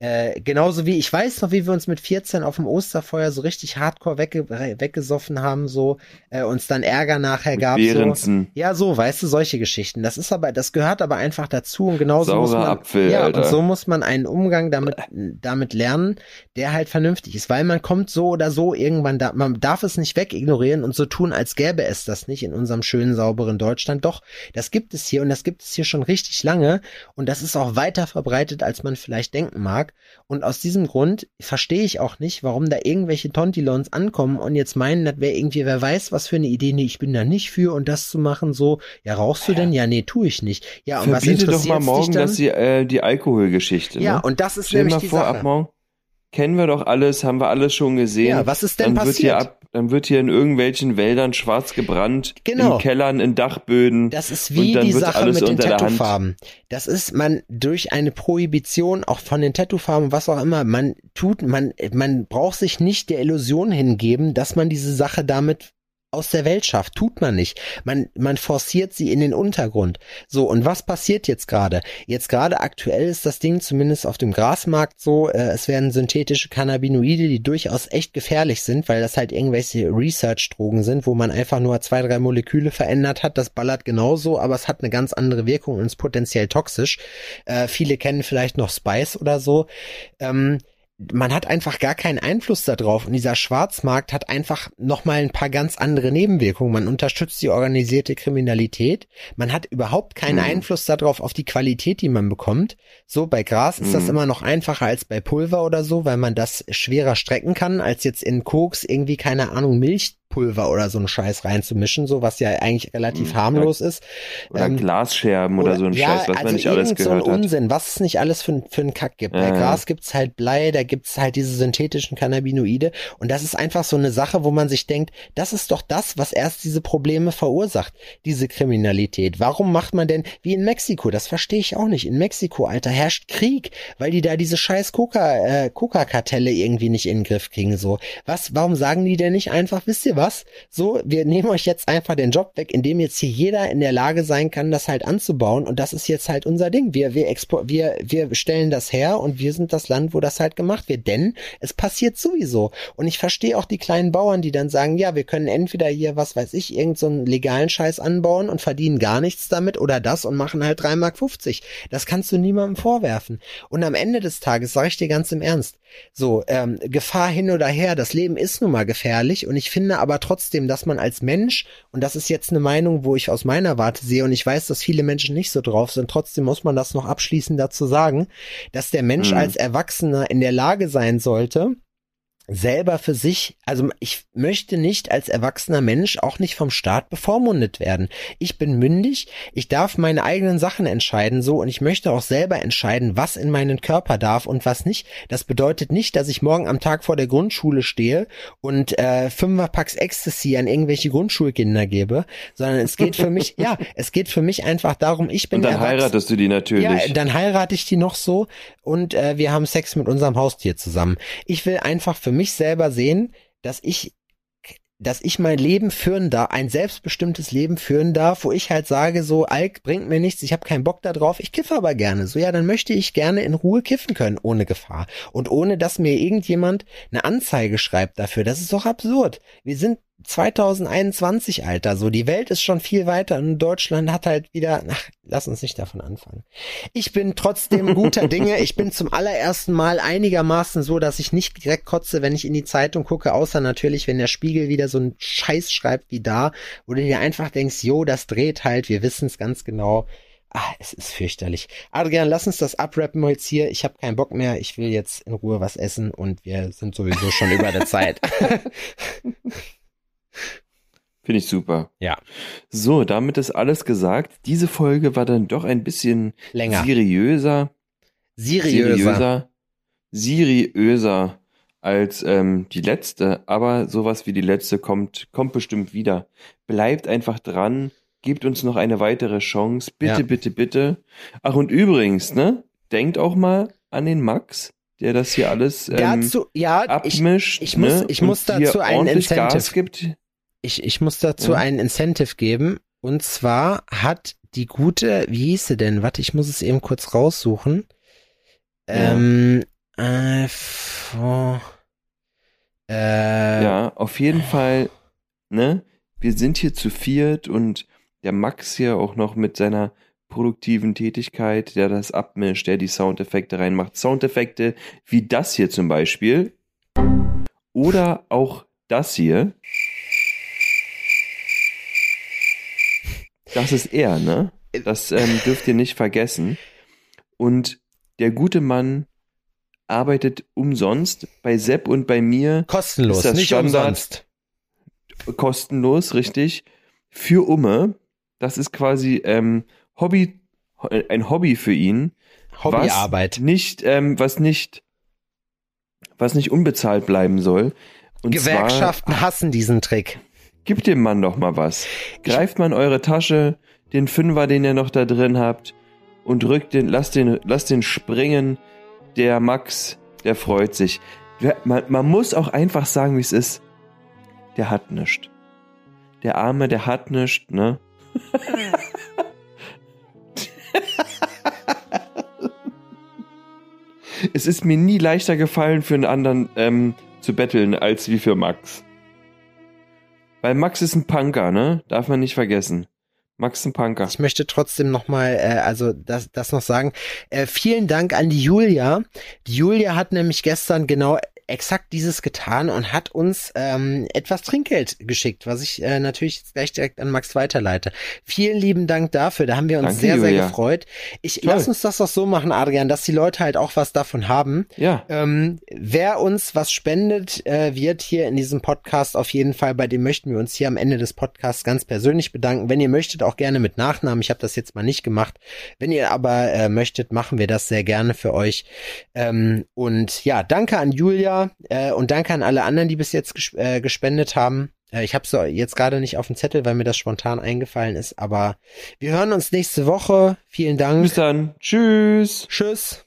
äh, genauso wie, ich weiß noch, wie wir uns mit 14 auf dem Osterfeuer so richtig hardcore wegge weggesoffen haben, so, äh, uns dann Ärger nachher gab. So. Ja, so, weißt du, solche Geschichten. Das ist aber, das gehört aber einfach dazu und genauso Saurer muss man, Apfel, ja, Alter. und so muss man einen Umgang damit, damit lernen, der halt vernünftig ist, weil man kommt so oder so irgendwann da, man darf es nicht wegignorieren und so tun, als gäbe es das nicht in unserem schönen, sauberen Deutschland. Doch, das gibt es hier und das gibt es hier schon richtig lange und das ist auch weiter verbreitet, als man vielleicht denken mag. Und aus diesem Grund verstehe ich auch nicht, warum da irgendwelche Tontilons ankommen und jetzt meinen, das wäre irgendwie, wer weiß, was für eine Idee. Nee, ich bin da nicht für und das zu machen, so, ja, rauchst du denn? Ja, nee, tue ich nicht. Ja, und Verbiete was interessiert doch mal morgen, dass sie, äh, die Alkoholgeschichte. Ja, ne? und das ist Stell nämlich mal die vor, Sache. ab morgen kennen wir doch alles, haben wir alles schon gesehen. Ja, was ist denn dann passiert? Wird hier ab, dann wird hier in irgendwelchen Wäldern schwarz gebrannt, Genau. in Kellern, in Dachböden. Das ist wie die Sache alles mit den. Tattoofarben. Das ist man durch eine Prohibition auch von den Tattoofarben, was auch immer, man tut, man, man braucht sich nicht der Illusion hingeben, dass man diese Sache damit aus der Welt schafft. Tut man nicht. Man, man forciert sie in den Untergrund. So, und was passiert jetzt gerade? Jetzt gerade aktuell ist das Ding zumindest auf dem Grasmarkt so, äh, es werden synthetische Cannabinoide, die durchaus echt gefährlich sind, weil das halt irgendwelche Research-Drogen sind, wo man einfach nur zwei, drei Moleküle verändert hat. Das ballert genauso, aber es hat eine ganz andere Wirkung und ist potenziell toxisch. Äh, viele kennen vielleicht noch Spice oder so. Ähm, man hat einfach gar keinen Einfluss darauf und dieser Schwarzmarkt hat einfach nochmal ein paar ganz andere Nebenwirkungen. Man unterstützt die organisierte Kriminalität. Man hat überhaupt keinen Mhm. Einfluss darauf auf die Qualität, die man bekommt. So bei Gras ist das Mhm. immer noch einfacher als bei Pulver oder so, weil man das schwerer strecken kann, als jetzt in Koks irgendwie keine Ahnung Milchpulver oder so einen Scheiß reinzumischen, so was ja eigentlich relativ Mhm. harmlos ist. Oder Ähm, Glasscherben oder, so ein ja, Scheiß, was also man nicht alles irgend so gehört ein hat. Unsinn, was es nicht alles für, für einen Kack gibt. Bei Ja, ja. Gras gibt's halt Blei, da gibt's halt diese synthetischen Cannabinoide und das ist einfach so eine Sache, wo man sich denkt, das ist doch das, was erst diese Probleme verursacht, diese Kriminalität. Warum macht man denn, wie in Mexiko, das verstehe ich auch nicht, in Mexiko, Alter, herrscht Krieg, weil die da diese scheiß Coca, äh, Coca-Kartelle irgendwie nicht in den Griff kriegen, so. Was, warum sagen die denn nicht einfach, wisst ihr was? Was? So, wir nehmen euch jetzt einfach den Job weg, indem jetzt hier jeder in der Lage sein kann, das halt anzubauen. Und das ist jetzt halt unser Ding. Wir, wir, expo wir, wir stellen das her und wir sind das Land, wo das halt gemacht wird. Denn es passiert sowieso. Und ich verstehe auch die kleinen Bauern, die dann sagen, ja, wir können entweder hier, was weiß ich, irgendeinen so legalen Scheiß anbauen und verdienen gar nichts damit oder das und machen halt 3,50 Mark. Das kannst du niemandem vorwerfen. Und am Ende des Tages, sage ich dir ganz im Ernst, so, ähm, Gefahr hin oder her, das Leben ist nun mal gefährlich und ich finde aber trotzdem, dass man als Mensch, und das ist jetzt eine Meinung, wo ich aus meiner Warte sehe und ich weiß, dass viele Menschen nicht so drauf sind, trotzdem muss man das noch abschließend dazu sagen, dass der Mensch mhm. als Erwachsener in der Lage sein sollte, selber für sich, also ich möchte nicht als erwachsener Mensch auch nicht vom Staat bevormundet werden. Ich bin mündig, ich darf meine eigenen Sachen entscheiden so und ich möchte auch selber entscheiden, was in meinen Körper darf und was nicht. Das bedeutet nicht, dass ich morgen am Tag vor der Grundschule stehe und äh, Fünferpacks Ecstasy an irgendwelche Grundschulkinder gebe, sondern es geht für mich, ja, es geht für mich einfach darum, ich bin Und dann heiratest du die natürlich. Ja, dann heirate ich die noch so und äh, wir haben Sex mit unserem Haustier zusammen. Ich will einfach für mich selber sehen, dass ich dass ich mein Leben führen darf, ein selbstbestimmtes Leben führen darf, wo ich halt sage, so Alk bringt mir nichts, ich habe keinen Bock da drauf, ich kiffe aber gerne. So ja, dann möchte ich gerne in Ruhe kiffen können, ohne Gefahr und ohne dass mir irgendjemand eine Anzeige schreibt dafür. Das ist doch absurd. Wir sind 2021, Alter. So, die Welt ist schon viel weiter und Deutschland hat halt wieder, ach, lass uns nicht davon anfangen. Ich bin trotzdem guter Dinge. Ich bin zum allerersten Mal einigermaßen so, dass ich nicht direkt kotze, wenn ich in die Zeitung gucke, außer natürlich, wenn der Spiegel wieder so einen Scheiß schreibt wie da, wo du dir einfach denkst, jo, das dreht halt, wir wissen es ganz genau. Ah, es ist fürchterlich. Adrian, lass uns das abrappen jetzt hier. Ich habe keinen Bock mehr. Ich will jetzt in Ruhe was essen und wir sind sowieso schon über der Zeit. Finde ich super. Ja. So, damit ist alles gesagt. Diese Folge war dann doch ein bisschen länger. Seriöser. Seriöser. Seriöser, seriöser als ähm, die letzte. Aber sowas wie die letzte kommt, kommt bestimmt wieder. Bleibt einfach dran. Gebt uns noch eine weitere Chance. Bitte, ja. bitte, bitte. Ach, und übrigens, ne? Denkt auch mal an den Max der das hier alles ähm, dazu, ja, abmischt. Ich, ich muss, ne? ich muss dazu einen Incentive. Gas gibt ich, ich muss dazu ja. einen Incentive geben. Und zwar hat die gute, wie hieß sie denn? Warte, ich muss es eben kurz raussuchen. Ja. Ähm, äh, vor, äh, ja, auf jeden Fall, ne? Wir sind hier zu viert und der Max hier auch noch mit seiner produktiven Tätigkeit, der das abmischt, der die Soundeffekte reinmacht. Soundeffekte wie das hier zum Beispiel. Oder auch das hier. Das ist er, ne? Das ähm, dürft ihr nicht vergessen. Und der gute Mann arbeitet umsonst bei Sepp und bei mir. Kostenlos, nicht Standard, umsonst. Kostenlos, richtig. Für Umme. Das ist quasi ähm, Hobby, ein Hobby für ihn. Hobbyarbeit. Was nicht, ähm, was nicht, was nicht unbezahlt bleiben soll. Und Gewerkschaften zwar, hassen diesen Trick. Gib dem Mann doch mal was. Greift mal in eure Tasche, den Fünfer, den ihr noch da drin habt, und drückt den, lasst den, lasst den springen. Der Max, der freut sich. Man, man muss auch einfach sagen, wie es ist. Der hat nichts. Der Arme, der hat nichts, ne? es ist mir nie leichter gefallen, für einen anderen ähm, zu betteln, als wie für Max. Weil Max ist ein Punker, ne? Darf man nicht vergessen. Max ist ein Punker. Ich möchte trotzdem nochmal, äh, also das, das noch sagen. Äh, vielen Dank an die Julia. Die Julia hat nämlich gestern genau exakt dieses getan und hat uns ähm, etwas Trinkgeld geschickt, was ich äh, natürlich jetzt gleich direkt an Max weiterleite. Vielen lieben Dank dafür, da haben wir uns Danke, sehr, sehr gefreut. Ich Toll. lass uns das doch so machen, Adrian, dass die Leute halt auch was davon haben. Ja. Ähm, wer uns was spendet, äh, wird hier in diesem Podcast auf jeden Fall, bei dem möchten wir uns hier am Ende des Podcasts ganz persönlich bedanken. Wenn ihr möchtet, auch gerne mit Nachnamen. Ich habe das jetzt mal nicht gemacht. Wenn ihr aber äh, möchtet, machen wir das sehr gerne für euch. Ähm, und ja, danke an Julia äh, und danke an alle anderen, die bis jetzt ges äh, gespendet haben. Äh, ich habe es jetzt gerade nicht auf dem Zettel, weil mir das spontan eingefallen ist. Aber wir hören uns nächste Woche. Vielen Dank. Bis dann. Tschüss. Tschüss.